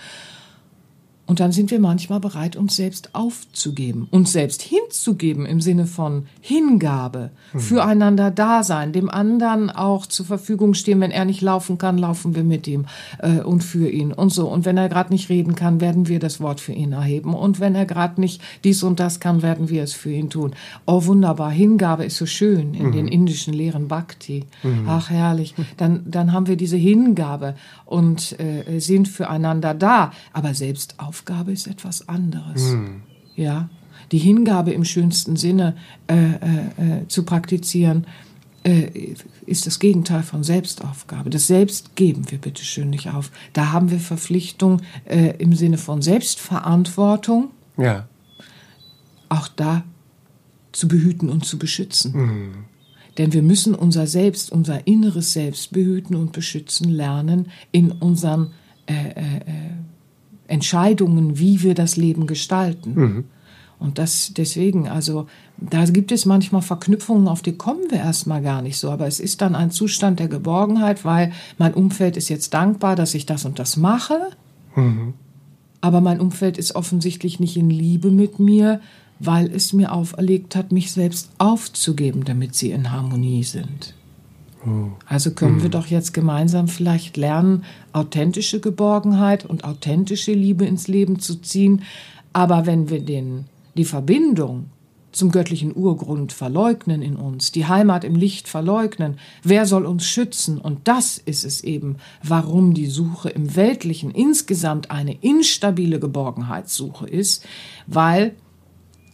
Und dann sind wir manchmal bereit, uns selbst aufzugeben, uns selbst hinzugeben im Sinne von Hingabe, füreinander da sein, dem anderen auch zur Verfügung stehen. Wenn er nicht laufen kann, laufen wir mit ihm äh, und für ihn und so. Und wenn er gerade nicht reden kann, werden wir das Wort für ihn erheben. Und wenn er gerade nicht dies und das kann, werden wir es für ihn tun. Oh, wunderbar. Hingabe ist so schön in den indischen Lehren Bhakti. Ach, herrlich. Dann, dann haben wir diese Hingabe und äh, sind füreinander da. Aber Selbstaufgabe ist etwas anderes. Ja, die Hingabe im schönsten Sinne äh, äh, äh, zu praktizieren äh, ist das Gegenteil von Selbstaufgabe. Das Selbst geben wir bitte schön nicht auf. Da haben wir Verpflichtung äh, im Sinne von Selbstverantwortung. Ja. Auch da zu behüten und zu beschützen. Mhm. Denn wir müssen unser Selbst, unser inneres Selbst behüten und beschützen lernen in unseren äh, äh, äh Entscheidungen, wie wir das Leben gestalten. Mhm. Und das deswegen, also da gibt es manchmal Verknüpfungen, auf die kommen wir erstmal gar nicht so. Aber es ist dann ein Zustand der Geborgenheit, weil mein Umfeld ist jetzt dankbar, dass ich das und das mache. Mhm. Aber mein Umfeld ist offensichtlich nicht in Liebe mit mir, weil es mir auferlegt hat, mich selbst aufzugeben, damit sie in Harmonie sind. Oh. Also können wir mhm. doch jetzt gemeinsam vielleicht lernen, authentische Geborgenheit und authentische Liebe ins Leben zu ziehen. Aber wenn wir den, die Verbindung zum göttlichen Urgrund verleugnen in uns, die Heimat im Licht verleugnen, wer soll uns schützen? Und das ist es eben, warum die Suche im Weltlichen insgesamt eine instabile Geborgenheitssuche ist, weil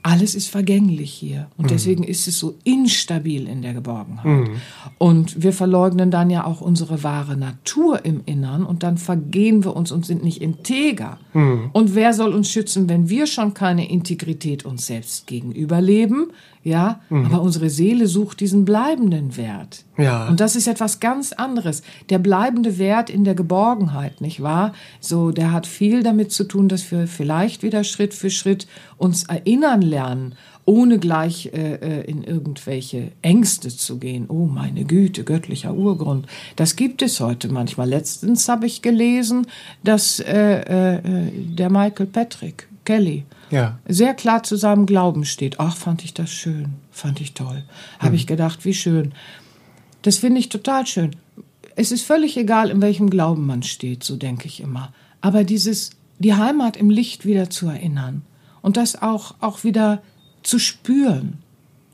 alles ist vergänglich hier. Und mhm. deswegen ist es so instabil in der Geborgenheit. Mhm. Und wir verleugnen dann ja auch unsere wahre Natur im Innern und dann vergehen wir uns und sind nicht integer. Mhm. Und wer soll uns schützen, wenn wir schon keine Integrität uns selbst gegenüber leben? Ja, mhm. aber unsere Seele sucht diesen bleibenden Wert. Ja. Und das ist etwas ganz anderes. Der bleibende Wert in der Geborgenheit, nicht wahr? So, der hat viel damit zu tun, dass wir vielleicht wieder Schritt für Schritt uns erinnern lernen, ohne gleich äh, äh in irgendwelche Ängste zu gehen. Oh, meine Güte, göttlicher Urgrund. Das gibt es heute manchmal. Letztens habe ich gelesen, dass äh, äh, der Michael Patrick Kelly ja. sehr klar zu seinem Glauben steht. Ach, fand ich das schön, fand ich toll. Habe mhm. ich gedacht, wie schön. Das finde ich total schön. Es ist völlig egal, in welchem Glauben man steht, so denke ich immer. Aber dieses, die Heimat im Licht wieder zu erinnern und das auch, auch wieder zu spüren.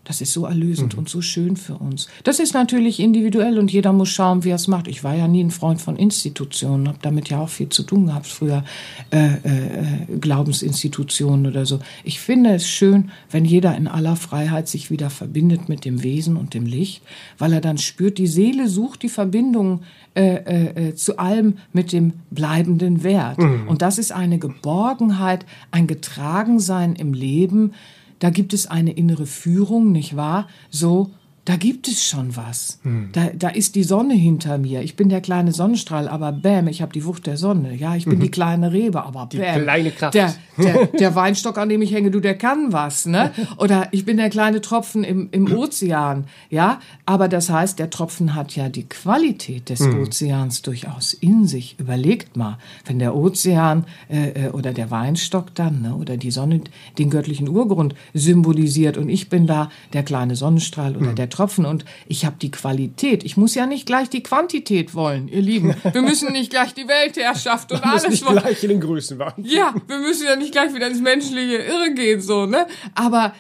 Das ist so erlösend mhm. und so schön für uns. Das ist natürlich individuell und jeder muss schauen, wie er es macht. Ich war ja nie ein Freund von Institutionen, habe damit ja auch viel zu tun gehabt früher, äh, äh, Glaubensinstitutionen oder so. Ich finde es schön, wenn jeder in aller Freiheit sich wieder verbindet mit dem Wesen und dem Licht, weil er dann spürt, die Seele sucht die Verbindung äh, äh, äh zu allem mit dem bleibenden Wert. Mhm. Und das ist eine Geborgenheit, ein Getragensein im Leben, da gibt es eine innere Führung, nicht wahr? So, da gibt es schon was. Hm. Da, da ist die Sonne hinter mir. Ich bin der kleine Sonnenstrahl, aber bäm, ich habe die Wucht der Sonne. Ja, ich bin mhm. die kleine Rebe, aber bäm. Die kleine Kraft. Der, der, der, Weinstock, an dem ich hänge, du, der kann was. Ne? Oder ich bin der kleine Tropfen im, im Ozean. Ja, aber das heißt, der Tropfen hat ja die Qualität des mhm. Ozeans durchaus in sich. Überlegt mal, wenn der Ozean äh, äh, oder der Weinstock dann ne, oder die Sonne den göttlichen Urgrund symbolisiert und ich bin da der kleine Sonnenstrahl oder mhm. der Tropfen und ich habe die Qualität. Ich muss ja nicht gleich die Quantität wollen, ihr Lieben. Wir müssen nicht gleich die Weltherrschaft und alles nicht wollen. gleich in den Größen waren. Ja, wir müssen ja nicht gleich wieder ins menschliche Irre gehen, so, ne? Aber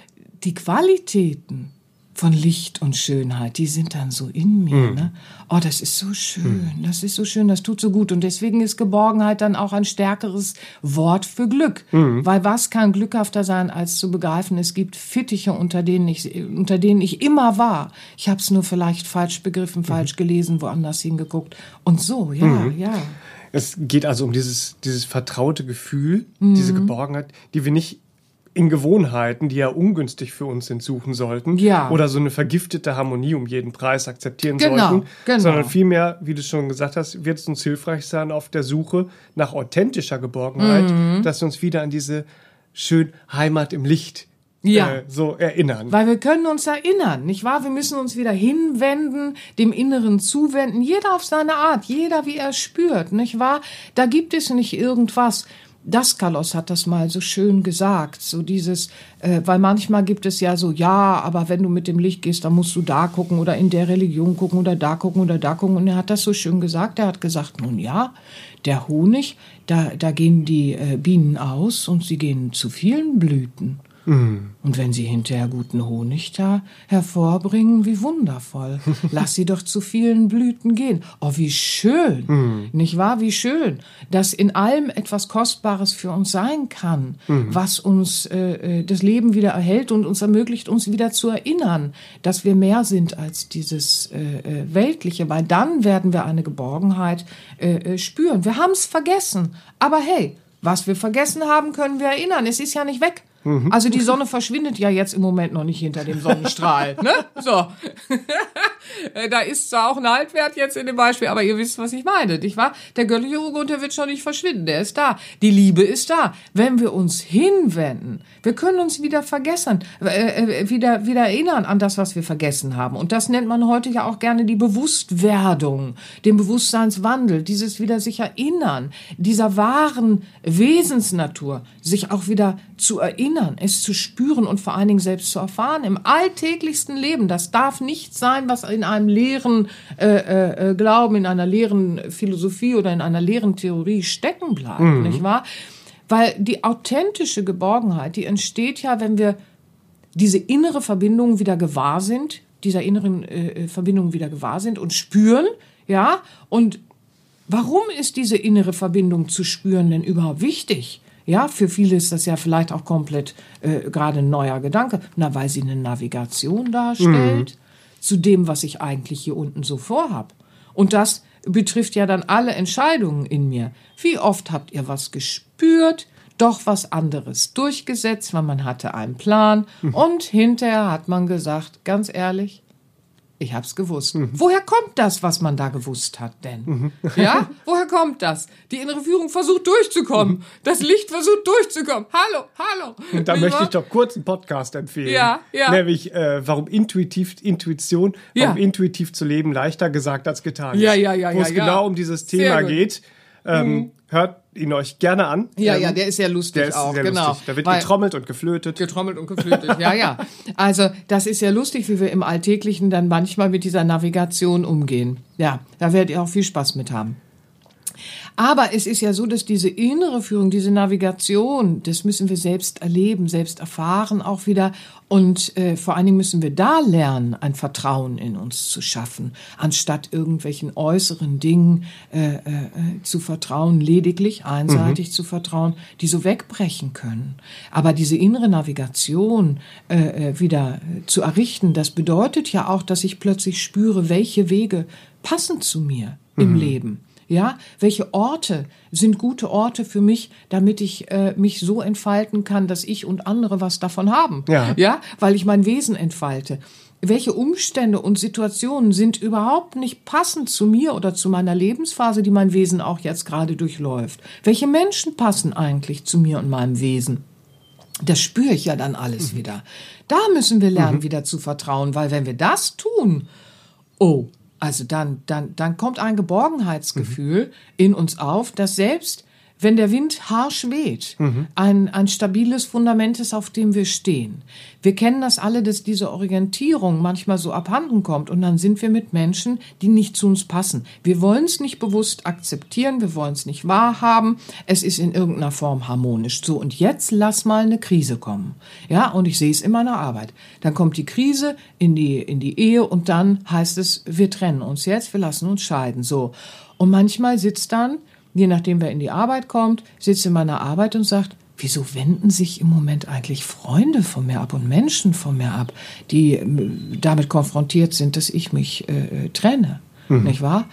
die Qualitäten, von Licht und Schönheit, die sind dann so in mir. Mhm. Ne? Oh, das ist so schön, mhm. das ist so schön, das tut so gut. Und deswegen ist Geborgenheit dann auch ein stärkeres Wort für Glück. Mhm. Weil was kann glückhafter sein, als zu begreifen, es gibt Fittiche, unter denen ich, unter denen ich immer war. Ich habe es nur vielleicht falsch begriffen, mhm. falsch gelesen, woanders hingeguckt. Und so, ja, mhm. ja. Es geht also um dieses, dieses vertraute Gefühl, diese mhm. Geborgenheit, die wir nicht in Gewohnheiten, die ja ungünstig für uns sind, suchen sollten. Ja. Oder so eine vergiftete Harmonie um jeden Preis akzeptieren genau, sollten. Genau. Sondern vielmehr, wie du schon gesagt hast, wird es uns hilfreich sein auf der Suche nach authentischer Geborgenheit, mhm. dass wir uns wieder an diese schön Heimat im Licht ja. Äh, so erinnern. Weil wir können uns erinnern, nicht wahr? Wir müssen uns wieder hinwenden, dem Inneren zuwenden, jeder auf seine Art, jeder wie er spürt, nicht wahr? Da gibt es nicht irgendwas, Daskalos hat das mal so schön gesagt, so dieses, äh, weil manchmal gibt es ja so, ja, aber wenn du mit dem Licht gehst, dann musst du da gucken oder in der Religion gucken oder da gucken oder da gucken. Und er hat das so schön gesagt. Er hat gesagt, nun ja, der Honig, da, da gehen die äh, Bienen aus und sie gehen zu vielen Blüten. Und wenn sie hinterher guten Honig da hervorbringen, wie wundervoll. Lass sie doch zu vielen Blüten gehen. Oh, wie schön. Nicht wahr? Wie schön, dass in allem etwas Kostbares für uns sein kann, was uns äh, äh, das Leben wieder erhält und uns ermöglicht, uns wieder zu erinnern, dass wir mehr sind als dieses äh, äh, Weltliche, weil dann werden wir eine Geborgenheit äh, äh, spüren. Wir haben es vergessen, aber hey, was wir vergessen haben, können wir erinnern. Es ist ja nicht weg. Also die Sonne verschwindet ja jetzt im Moment noch nicht hinter dem Sonnenstrahl. Ne? So. da ist zwar auch ein Haltwert jetzt in dem Beispiel, aber ihr wisst, was ich meine, nicht wahr? Der göttliche Urgrund, der wird schon nicht verschwinden, der ist da. Die Liebe ist da. Wenn wir uns hinwenden, wir können uns wieder vergessen, äh, äh, wieder, wieder erinnern an das, was wir vergessen haben. Und das nennt man heute ja auch gerne die Bewusstwerdung, den Bewusstseinswandel, dieses wieder sich erinnern, dieser wahren Wesensnatur, sich auch wieder zu erinnern, es zu spüren und vor allen Dingen selbst zu erfahren im alltäglichsten Leben. Das darf nicht sein, was in einem leeren äh, äh, Glauben, in einer leeren Philosophie oder in einer leeren Theorie stecken bleibt, mhm. nicht wahr? Weil die authentische Geborgenheit, die entsteht ja, wenn wir diese innere Verbindung wieder gewahr sind, dieser inneren äh, Verbindung wieder gewahr sind und spüren, ja, und warum ist diese innere Verbindung zu spüren denn überhaupt wichtig? Ja, für viele ist das ja vielleicht auch komplett äh, gerade ein neuer Gedanke. Na, weil sie eine Navigation darstellt mhm. zu dem, was ich eigentlich hier unten so vorhab. Und das betrifft ja dann alle Entscheidungen in mir. Wie oft habt ihr was gespürt, doch was anderes durchgesetzt, weil man hatte einen Plan mhm. und hinterher hat man gesagt, ganz ehrlich, ich hab's gewusst. Mhm. Woher kommt das, was man da gewusst hat denn? Mhm. Ja? Woher kommt das? Die innere Führung versucht durchzukommen. Mhm. Das Licht versucht durchzukommen. Hallo, hallo. Und da möchte ich doch kurz einen Podcast empfehlen. Ja, ja. Nämlich, äh, warum intuitiv, Intuition, warum ja. intuitiv zu leben leichter gesagt als getan ist. Ja, ja, ja, Wo ja, es ja. genau um dieses Thema geht. Ähm, mhm. Hört ihn euch gerne an. Ja, ähm, ja, der ist ja lustig der ist auch, sehr genau. Lustig. Da wird Weil, getrommelt und geflötet. Getrommelt und geflötet, ja, ja. Also das ist ja lustig, wie wir im Alltäglichen dann manchmal mit dieser Navigation umgehen. Ja, da werdet ihr auch viel Spaß mit haben. Aber es ist ja so, dass diese innere Führung, diese Navigation, das müssen wir selbst erleben, selbst erfahren auch wieder. Und äh, vor allen Dingen müssen wir da lernen, ein Vertrauen in uns zu schaffen, anstatt irgendwelchen äußeren Dingen äh, äh, zu vertrauen, lediglich einseitig mhm. zu vertrauen, die so wegbrechen können. Aber diese innere Navigation äh, äh wieder zu errichten, das bedeutet ja auch, dass ich plötzlich spüre, welche Wege passen zu mir im mhm. Leben. Ja, welche Orte sind gute Orte für mich, damit ich äh, mich so entfalten kann, dass ich und andere was davon haben? Ja. ja, weil ich mein Wesen entfalte. Welche Umstände und Situationen sind überhaupt nicht passend zu mir oder zu meiner Lebensphase, die mein Wesen auch jetzt gerade durchläuft? Welche Menschen passen eigentlich zu mir und meinem Wesen? Das spüre ich ja dann alles mhm. wieder. Da müssen wir lernen, mhm. wieder zu vertrauen, weil wenn wir das tun, oh, also dann, dann, dann kommt ein Geborgenheitsgefühl mhm. in uns auf, das selbst wenn der Wind harsch weht, mhm. ein, ein stabiles Fundament ist, auf dem wir stehen. Wir kennen das alle, dass diese Orientierung manchmal so abhanden kommt und dann sind wir mit Menschen, die nicht zu uns passen. Wir wollen es nicht bewusst akzeptieren, wir wollen es nicht wahrhaben, es ist in irgendeiner Form harmonisch. So, und jetzt lass mal eine Krise kommen. Ja, und ich sehe es in meiner Arbeit. Dann kommt die Krise in die, in die Ehe und dann heißt es, wir trennen uns jetzt, wir lassen uns scheiden. So. Und manchmal sitzt dann je nachdem, wer in die Arbeit kommt, sitzt in meiner Arbeit und sagt, wieso wenden sich im Moment eigentlich Freunde von mir ab und Menschen von mir ab, die äh, damit konfrontiert sind, dass ich mich äh, äh, trenne, mhm. nicht wahr?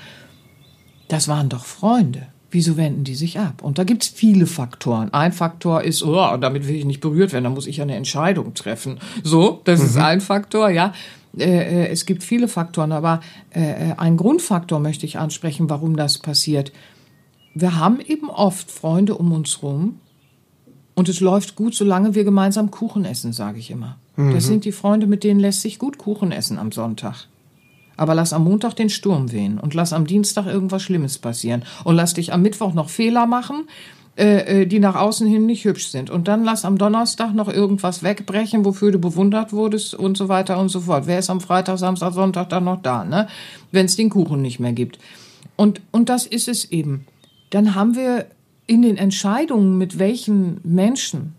Das waren doch Freunde. Wieso wenden die sich ab? Und da gibt's viele Faktoren. Ein Faktor ist, oh, damit will ich nicht berührt werden, da muss ich eine Entscheidung treffen. So, das mhm. ist ein Faktor, ja. Äh, es gibt viele Faktoren, aber äh, ein Grundfaktor möchte ich ansprechen, warum das passiert wir haben eben oft Freunde um uns rum und es läuft gut, solange wir gemeinsam Kuchen essen, sage ich immer. Mhm. Das sind die Freunde, mit denen lässt sich gut Kuchen essen am Sonntag. Aber lass am Montag den Sturm wehen und lass am Dienstag irgendwas Schlimmes passieren und lass dich am Mittwoch noch Fehler machen, äh, äh, die nach außen hin nicht hübsch sind. Und dann lass am Donnerstag noch irgendwas wegbrechen, wofür du bewundert wurdest und so weiter und so fort. Wer ist am Freitag, Samstag, Sonntag dann noch da, ne? Wenn es den Kuchen nicht mehr gibt. Und, und das ist es eben dann haben wir in den Entscheidungen, mit welchen Menschen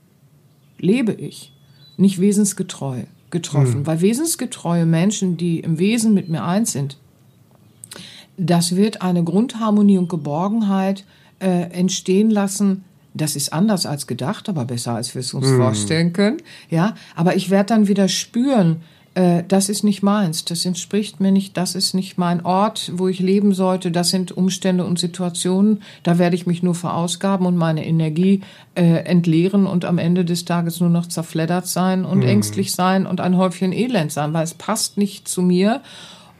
lebe ich, nicht wesensgetreu getroffen. Hm. Weil wesensgetreue Menschen, die im Wesen mit mir eins sind, das wird eine Grundharmonie und Geborgenheit äh, entstehen lassen. Das ist anders als gedacht, aber besser als wir es uns vorstellen können. Ja, aber ich werde dann wieder spüren, äh, das ist nicht meins, das entspricht mir nicht, das ist nicht mein Ort, wo ich leben sollte, das sind Umstände und Situationen, da werde ich mich nur verausgaben und meine Energie äh, entleeren und am Ende des Tages nur noch zerfleddert sein und ängstlich sein und ein Häufchen Elend sein, weil es passt nicht zu mir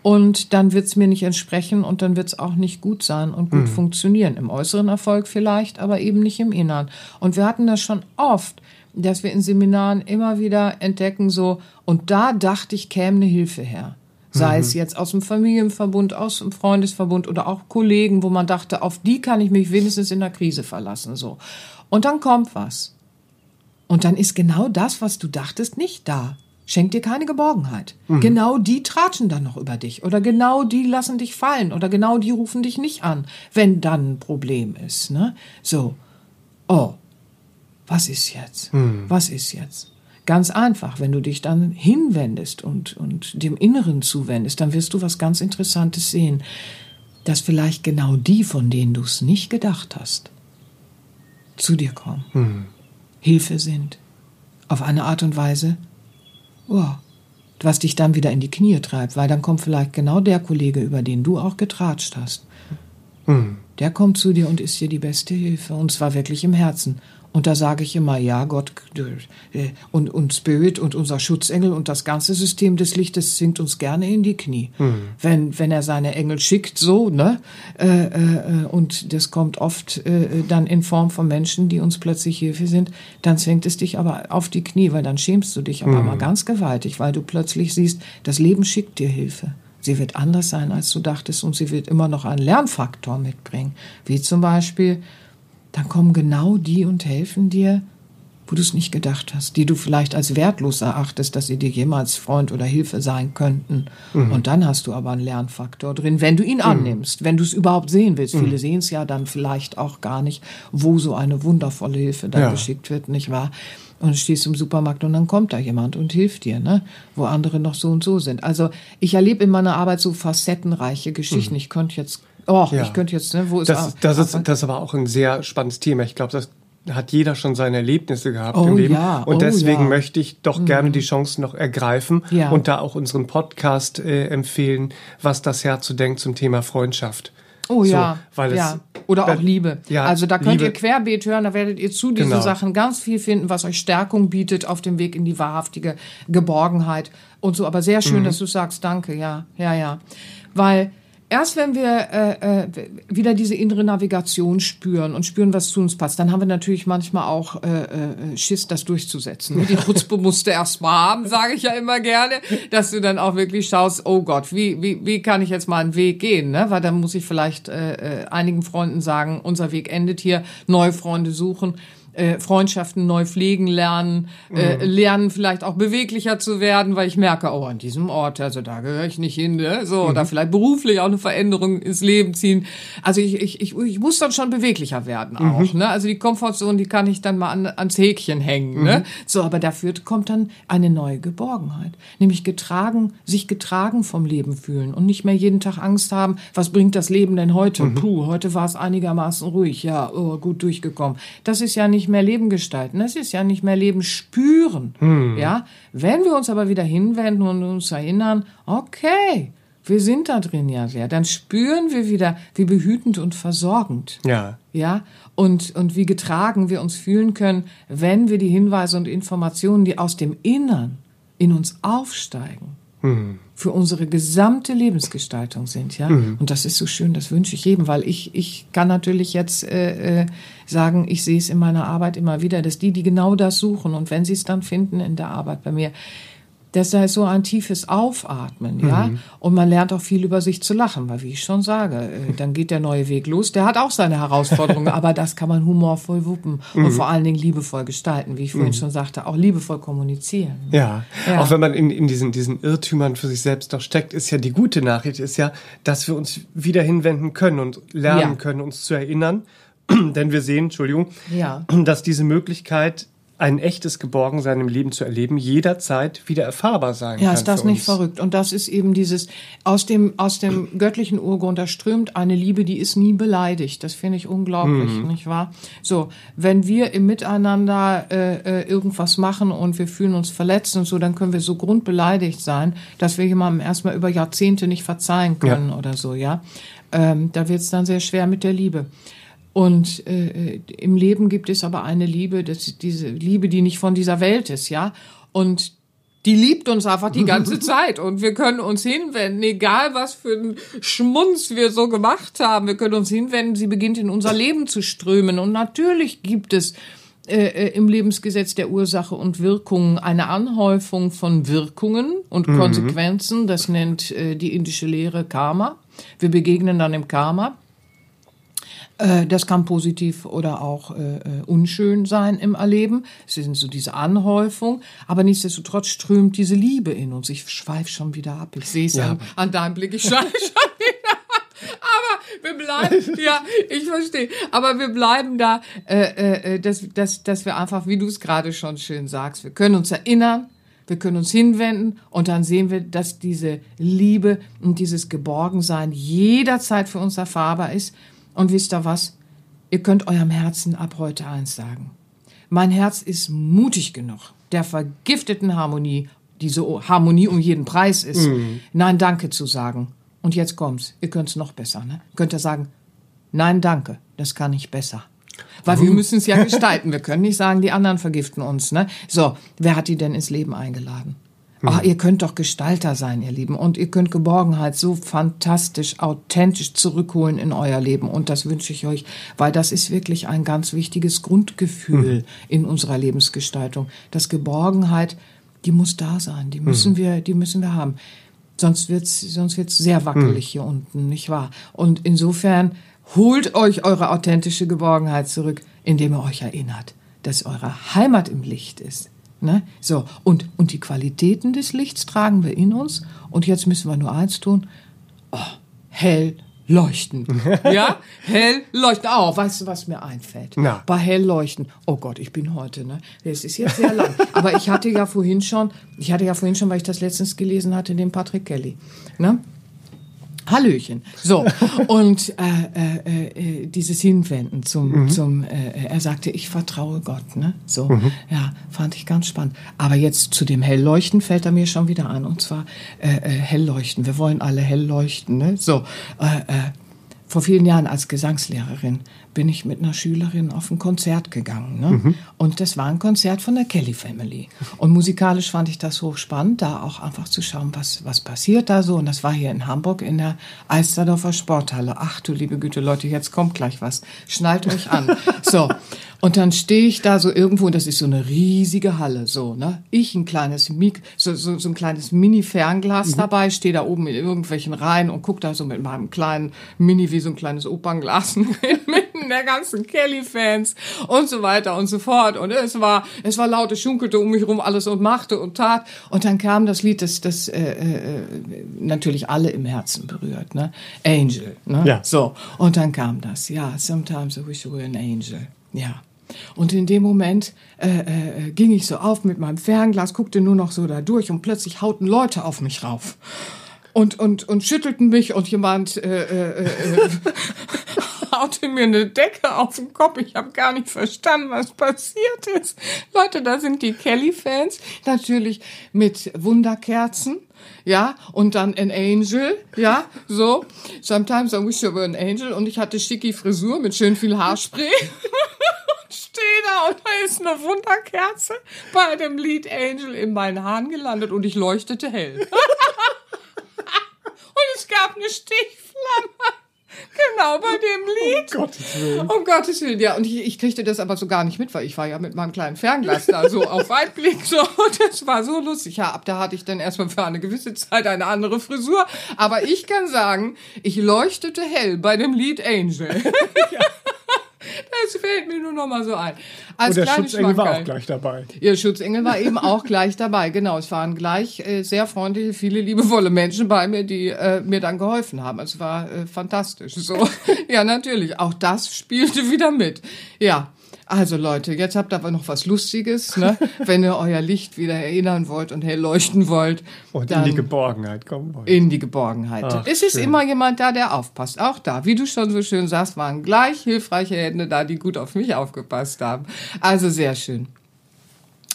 und dann wird es mir nicht entsprechen und dann wird es auch nicht gut sein und gut funktionieren. Im äußeren Erfolg vielleicht, aber eben nicht im Inneren. Und wir hatten das schon oft, dass wir in Seminaren immer wieder entdecken, so, und da dachte ich, käme eine Hilfe her. Sei es jetzt aus dem Familienverbund, aus dem Freundesverbund oder auch Kollegen, wo man dachte, auf die kann ich mich wenigstens in der Krise verlassen, so. Und dann kommt was. Und dann ist genau das, was du dachtest, nicht da. Schenkt dir keine Geborgenheit. Genau die tratschen dann noch über dich. Oder genau die lassen dich fallen. Oder genau die rufen dich nicht an, wenn dann ein Problem ist. Ne? So. Oh, was ist jetzt? Was ist jetzt? Ganz einfach, wenn du dich dann hinwendest und, und dem Inneren zuwendest, dann wirst du was ganz Interessantes sehen, dass vielleicht genau die, von denen du es nicht gedacht hast, zu dir kommen, Hilfe sind, auf eine Art und Weise, oh, was dich dann wieder in die Knie treibt, weil dann kommt vielleicht genau der Kollege, über den du auch getratscht hast. Der kommt zu dir und ist dir die beste Hilfe, und zwar wirklich im Herzen. Und da sage ich immer, ja, Gott äh, und, und Spirit und unser Schutzengel und das ganze System des Lichtes sinkt uns gerne in die Knie. Wenn, wenn er seine Engel schickt, so, ne? Äh, äh, und das kommt oft äh, dann in Form von Menschen, die uns plötzlich Hilfe sind, dann zwingt es dich aber auf die Knie, weil dann schämst du dich aber mal ganz gewaltig, weil du plötzlich siehst, das Leben schickt dir Hilfe. Sie wird anders sein, als du dachtest, und sie wird immer noch einen Lernfaktor mitbringen. Wie zum Beispiel, dann kommen genau die und helfen dir, wo du es nicht gedacht hast, die du vielleicht als wertlos erachtest, dass sie dir jemals Freund oder Hilfe sein könnten. Und dann hast du aber einen Lernfaktor drin, wenn du ihn annimmst, wenn du es überhaupt sehen willst. Viele sehen es ja dann vielleicht auch gar nicht, wo so eine wundervolle Hilfe dann Ja. geschickt wird, nicht wahr? Und du stehst im Supermarkt und dann kommt da jemand und hilft dir, ne? Wo andere noch so und so sind. Also ich erlebe in meiner Arbeit so facettenreiche Geschichten. Ich könnte jetzt, oh, Ja. ich könnte jetzt, ne, wo ist Das, das, ist, aber- das ist aber auch ein sehr spannendes Thema. Ich glaube, das hat jeder schon seine Erlebnisse gehabt Oh im Leben. ja, und oh deswegen ja. möchte ich doch gerne die Chance noch ergreifen Ja. und da auch unseren Podcast äh, empfehlen, was das Herz so denkt zum Thema Freundschaft. Oh So, ja, weil es, ja. Oder auch Liebe. Ja, also da könnt Liebe. ihr querbeet hören, da werdet ihr zu diesen Genau. Sachen ganz viel finden, was euch Stärkung bietet auf dem Weg in die wahrhaftige Geborgenheit und so. Aber sehr schön, Mhm. dass du sagst, danke, ja, ja, ja. Weil erst wenn wir äh, äh, wieder diese innere Navigation spüren und spüren, was zu uns passt, dann haben wir natürlich manchmal auch äh, äh, Schiss, das durchzusetzen. ne? Die Chutzpe musst du erst mal haben, sage ich ja immer gerne, dass du dann auch wirklich schaust, oh Gott, wie, wie, wie kann ich jetzt mal einen Weg gehen? Ne? Weil dann muss ich vielleicht äh, äh, einigen Freunden sagen, unser Weg endet hier, neue Freunde suchen. Äh, Freundschaften neu pflegen lernen, äh, lernen vielleicht auch beweglicher zu werden, weil ich merke, oh, an diesem Ort, also da gehöre ich nicht hin, ne? so, oder vielleicht beruflich auch eine Veränderung ins Leben ziehen. Also ich, ich, ich, ich muss dann schon beweglicher werden auch, ne? Also die Komfortzone, die kann ich dann mal an, ans Häkchen hängen, ne? So, aber dafür kommt dann eine neue Geborgenheit, nämlich getragen, sich getragen vom Leben fühlen und nicht mehr jeden Tag Angst haben, was bringt das Leben denn heute? Puh, heute war es einigermaßen ruhig, ja, oh, gut durchgekommen. Das ist ja nicht mehr Leben gestalten, das ist ja nicht mehr Leben spüren, ja? Wenn wir uns aber wieder hinwenden und uns erinnern, okay, wir sind da drin ja wer, dann spüren wir wieder, wie behütend und versorgend. Ja. ja, und, und wie getragen wir uns fühlen können, wenn wir die Hinweise und Informationen, die aus dem Innern in uns aufsteigen, für unsere gesamte Lebensgestaltung sind, ja. Und das ist so schön, das wünsche ich jedem, weil ich, ich kann natürlich jetzt äh, äh, sagen, ich sehe es in meiner Arbeit immer wieder, dass die, die genau das suchen und wenn sie es dann finden in der Arbeit bei mir, dass da ist so ein tiefes Aufatmen, ja. Und man lernt auch viel über sich zu lachen, weil wie ich schon sage, äh, dann geht der neue Weg los. Der hat auch seine Herausforderungen, aber das kann man humorvoll wuppen und vor allen Dingen liebevoll gestalten, wie ich vorhin schon sagte, auch liebevoll kommunizieren. Ja. Ja. auch wenn man in, in diesen, diesen Irrtümern für sich selbst noch steckt, ist ja die gute Nachricht, ist ja, dass wir uns wieder hinwenden können und lernen Ja. können, uns zu erinnern. Denn wir sehen, Entschuldigung, Ja. dass diese Möglichkeit ein echtes Geborgensein im Leben zu erleben, jederzeit wieder erfahrbar sein ja, kann. ist das nicht verrückt? Und das ist eben dieses, aus dem, aus dem göttlichen Urgrund, da strömt eine Liebe, die ist nie beleidigt. Das finde ich unglaublich, Mhm. nicht wahr? So, wenn wir im Miteinander äh, äh, irgendwas machen und wir fühlen uns verletzt und so, dann können wir so grundbeleidigt sein, dass wir jemandem erstmal über Jahrzehnte nicht verzeihen können oder so, ja. Ähm, da wird es dann sehr schwer mit der Liebe. Und äh, im Leben gibt es aber eine Liebe, das diese Liebe, die nicht von dieser Welt ist, ja. Und die liebt uns einfach die ganze Zeit und wir können uns hinwenden, egal was für einen Schmunz wir so gemacht haben, wir können uns hinwenden, sie beginnt in unser Leben zu strömen und natürlich gibt es äh, äh, im Lebensgesetz der Ursache und Wirkung eine Anhäufung von Wirkungen und Konsequenzen, das nennt äh, die indische Lehre Karma. Wir begegnen dann im Karma. Äh, Das kann positiv oder auch äh, äh, unschön sein im Erleben. Es sind so diese Anhäufung, aber nichtsdestotrotz strömt diese Liebe in uns. Ich schweife schon wieder ab. Ich sehe es Ja. an, an deinem Blick. Ich schweife schon wieder ab. Aber wir bleiben, ja, ich verstehe. Aber wir bleiben da, äh, äh, dass, dass, dass wir einfach, wie du es gerade schon schön sagst, wir können uns erinnern, wir können uns hinwenden und dann sehen wir, dass diese Liebe und dieses Geborgensein jederzeit für uns erfahrbar ist. Und wisst ihr was? Ihr könnt eurem Herzen ab heute eins sagen. Mein Herz ist mutig genug, der vergifteten Harmonie, die so Harmonie um jeden Preis ist, Nein, danke zu sagen. Und jetzt kommt's. Ihr könnt's noch besser, ne? Könnt ihr sagen, Nein, danke, das kann ich besser. Weil wir müssen es ja gestalten. Wir können nicht sagen, die anderen vergiften uns, ne? So, wer hat die denn ins Leben eingeladen? Ah, ihr könnt doch Gestalter sein, ihr Lieben. Und ihr könnt Geborgenheit so fantastisch, authentisch zurückholen in euer Leben. Und das wünsche ich euch, weil das ist wirklich ein ganz wichtiges Grundgefühl in unserer Lebensgestaltung. Das Geborgenheit, die muss da sein. Die müssen wir, die müssen wir haben. Sonst wird's, sonst wird's sehr wackelig hier unten, nicht wahr? Und insofern holt euch eure authentische Geborgenheit zurück, indem ihr euch erinnert, dass eure Heimat im Licht ist. Ne? So, und, und die Qualitäten des Lichts tragen wir in uns. Und jetzt müssen wir nur eins tun. Oh, hell leuchten. ja? Hell leuchten. Oh, weißt du, was mir einfällt? Na. Bei hell leuchten. Oh Gott, ich bin heute, ne? Es ist jetzt sehr lang. Aber ich hatte ja vorhin schon, ich hatte ja vorhin schon, weil ich das letztens gelesen hatte, den Patrick Kelly. Ne? Hallöchen. So, und äh, äh, äh, dieses Hinwenden zum, zum äh, er sagte, ich vertraue Gott, ne? So, ja, fand ich ganz spannend. Aber jetzt zu dem Hellleuchten fällt er mir schon wieder an. Und zwar äh, äh, Hellleuchten. Wir wollen alle hell leuchten, ne? So, äh, äh, vor vielen Jahren als Gesangslehrerin bin ich mit einer Schülerin auf ein Konzert gegangen. Ne? Und das war ein Konzert von der Kelly Family. Und musikalisch fand ich das hochspannend, da auch einfach zu schauen, was, was passiert da so. Und das war hier in Hamburg in der Alsterdorfer Sporthalle. Ach du liebe Güte, Leute, jetzt kommt gleich was. Schnallt euch an. So. Und dann stehe ich da so irgendwo, und das ist so eine riesige Halle, so, ne? Ich ein kleines Mik so, so, so ein kleines Mini-Fernglas dabei, stehe da oben in irgendwelchen Reihen und guck da so mit meinem kleinen Mini, wie so ein kleines Opernglas mitten der ganzen Kelly-Fans und so weiter und so fort. Und es war, es war laut, es schunkelte um mich rum alles und machte und tat. Und dann kam das Lied, das, das äh, äh, natürlich alle im Herzen berührt, ne? Angel, ne? Ja. So. Und dann kam das, ja, sometimes I wish you were an angel. Ja. Und in dem Moment äh, äh, ging ich so auf mit meinem Fernglas, guckte nur noch so da durch und plötzlich hauten Leute auf mich rauf. Und, und, und schüttelten mich und jemand äh, äh, äh, haute mir eine Decke auf den Kopf. Ich habe gar nicht verstanden, was passiert ist. Leute, da sind die Kelly-Fans natürlich mit Wunderkerzen. Ja, und dann an Angel, ja, so. Sometimes I wish I were an angel. Und ich hatte schicki Frisur mit schön viel Haarspray. stehe da und da ist eine Wunderkerze bei dem Lied Angel in meinen Haaren gelandet und ich leuchtete hell. und es gab eine Stichflamme. Genau bei dem Lied. Um Gottes Willen. Um Gottes Willen, ja. Und ich, ich kriegte das aber so gar nicht mit, weil ich war ja mit meinem kleinen Fernglas da so auf Weitblick. So. Und das war so lustig. Ja, ab da hatte ich dann erstmal für eine gewisse Zeit eine andere Frisur. Aber ich kann sagen, ich leuchtete hell bei dem Lied Angel. Das fällt mir nur noch mal so ein. Als Und der Schutzengel war auch gleich dabei. Ihr Schutzengel war eben auch gleich dabei. Genau, es waren gleich äh, sehr freundliche, viele liebevolle Menschen bei mir, die äh, mir dann geholfen haben. Es war äh, fantastisch. So, ja, natürlich. Auch das spielte wieder mit. Ja. Also Leute, jetzt habt ihr aber noch was Lustiges, ne? wenn ihr euer Licht wieder erinnern wollt und hell leuchten wollt. Und in die Geborgenheit kommen wollt. In die Geborgenheit. Ach, es ist schön. immer jemand da, der aufpasst. Auch da, wie du schon so schön sagst, waren gleich hilfreiche Hände da, die gut auf mich aufgepasst haben. Also sehr schön.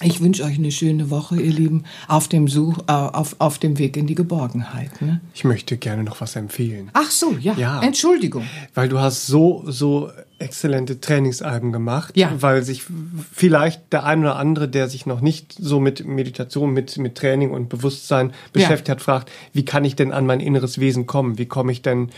Ich wünsche euch eine schöne Woche, ihr Lieben, auf dem, Such, äh, auf, auf dem Weg in die Geborgenheit. Ne? Ich möchte gerne noch was empfehlen. Ach so, ja. Ja. Entschuldigung. Weil du hast so, so exzellente Trainingsalben gemacht, Ja. weil sich vielleicht der ein oder andere, der sich noch nicht so mit Meditation, mit, mit Training und Bewusstsein beschäftigt hat, fragt, wie kann ich denn an mein inneres Wesen kommen? Wie komme ich denn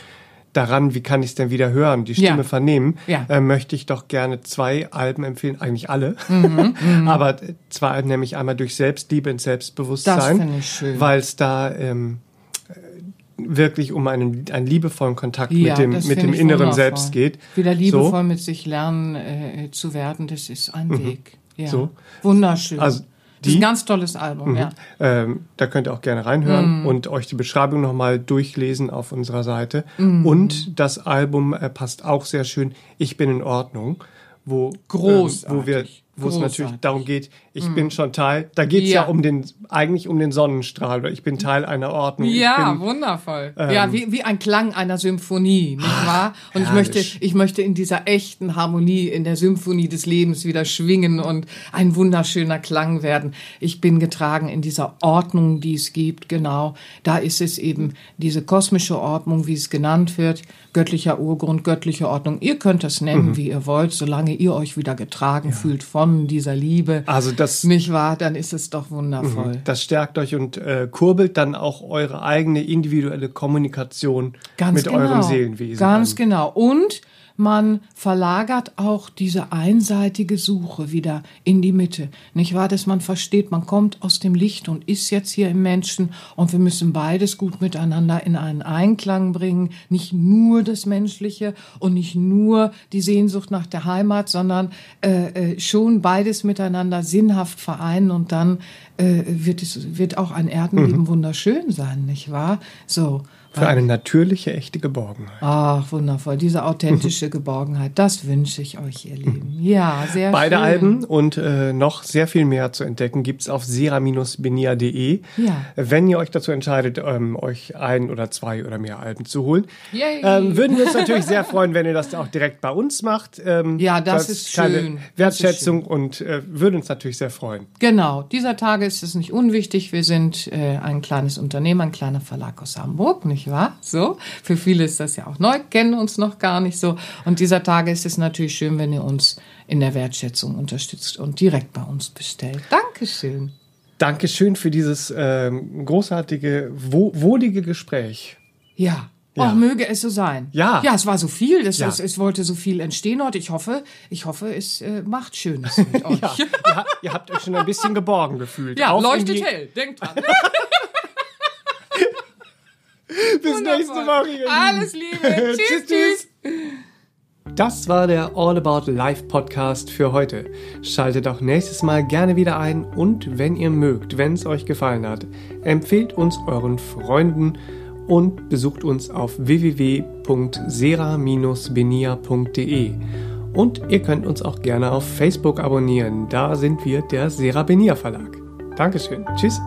daran? Wie kann ich es denn wieder hören, die Stimme Ja. vernehmen? Ja. Äh, möchte ich doch gerne zwei Alben empfehlen, eigentlich alle. Mhm, Aber zwei Alben, nämlich einmal durch Selbstliebe ins Selbstbewusstsein. Weil es da ähm, wirklich um einen, einen liebevollen Kontakt Ja, mit dem, mit dem inneren wundervoll. Selbst geht. Wieder liebevoll So. mit sich lernen äh, zu werden, das ist ein Weg. Ja. So. Wunderschön. Also das ist ein ganz tolles Album, ja. Ähm, da könnt ihr auch gerne Mhm. reinhören und euch die Beschreibung nochmal durchlesen auf unserer Seite. Mhm. Und das Album äh, passt auch sehr schön. Ich bin in Ordnung, wo, ähm, wo wir wo es natürlich. Mhm. darum geht, ich bin schon Teil, da geht es ja. Ja. um den, eigentlich um den Sonnenstrahl, ich bin Teil einer Ordnung. Ja, bin, wundervoll. ja, wie, wie ein Klang einer Symphonie, nicht wahr? Und ich möchte, ich möchte in dieser echten Harmonie, in der Symphonie des Lebens wieder schwingen und ein wunderschöner Klang werden. Ich bin getragen in dieser Ordnung, die es gibt, genau. Da ist es eben diese kosmische Ordnung, wie es genannt wird, göttlicher Urgrund, göttliche Ordnung. Ihr könnt es nennen, wie ihr wollt, solange ihr euch wieder getragen fühlt von dieser Liebe. Also das- Nicht wahr? Dann ist es doch wundervoll. das stärkt euch und äh, kurbelt dann auch eure eigene individuelle Kommunikation Ganz mit genau. eurem Seelenwesen. Ganz an. genau. Und man verlagert auch diese einseitige Suche wieder in die Mitte. Nicht wahr, dass man versteht, man kommt aus dem Licht und ist jetzt hier im Menschen und wir müssen beides gut miteinander in einen Einklang bringen. Nicht nur das Menschliche und nicht nur die Sehnsucht nach der Heimat, sondern äh, äh, schon beides miteinander sinnhaft vereinen und dann äh, wird es wird auch ein Erdenleben wunderschön sein, nicht wahr? So. Für eine natürliche, echte Geborgenheit. Ach, wundervoll. Diese authentische Geborgenheit, das wünsche ich euch, ihr Lieben. Ja, sehr Beide schön. Alben und äh, noch sehr viel mehr zu entdecken gibt's auf sera-benia.de. Ja. Wenn ihr euch dazu entscheidet, ähm, euch ein oder zwei oder mehr Alben zu holen, ähm, würden wir uns natürlich sehr freuen, wenn ihr das auch direkt bei uns macht. Ähm, Ja, das ist keine schön. Das ist Wertschätzung und äh, würde uns natürlich sehr freuen. Genau, dieser Tage ist es nicht unwichtig. Wir sind äh, ein kleines Unternehmen, ein kleiner Verlag aus Hamburg, nicht wahr? So, für viele ist das ja auch neu, kennen uns noch gar nicht so. Und dieser Tage ist es natürlich schön, wenn ihr uns in der Wertschätzung unterstützt und direkt bei uns bestellt. Dankeschön. Dankeschön für dieses ähm, großartige, wo wohlige Gespräch. Ja. Ja. Auch möge es so sein. Ja. Ja, es war so viel. Es, Ja. es, es wollte so viel entstehen heute. Ich hoffe, ich hoffe, es äh, macht Schönes mit euch. Ja, ihr, habt- ihr habt euch schon ein bisschen geborgen gefühlt. Ja, in leuchtet hell. Denkt dran. Bis nächste Woche. Alles Liebe. tschüss, tschüss. Das war der All About Life Podcast für heute. Schaltet auch nächstes Mal gerne wieder ein und wenn ihr mögt, wenn es euch gefallen hat, empfehlt uns euren Freunden und besucht uns auf www.sera-benia.de. Und ihr könnt uns auch gerne auf Facebook abonnieren. Da sind wir der Sera Benia Verlag. Dankeschön. Tschüss.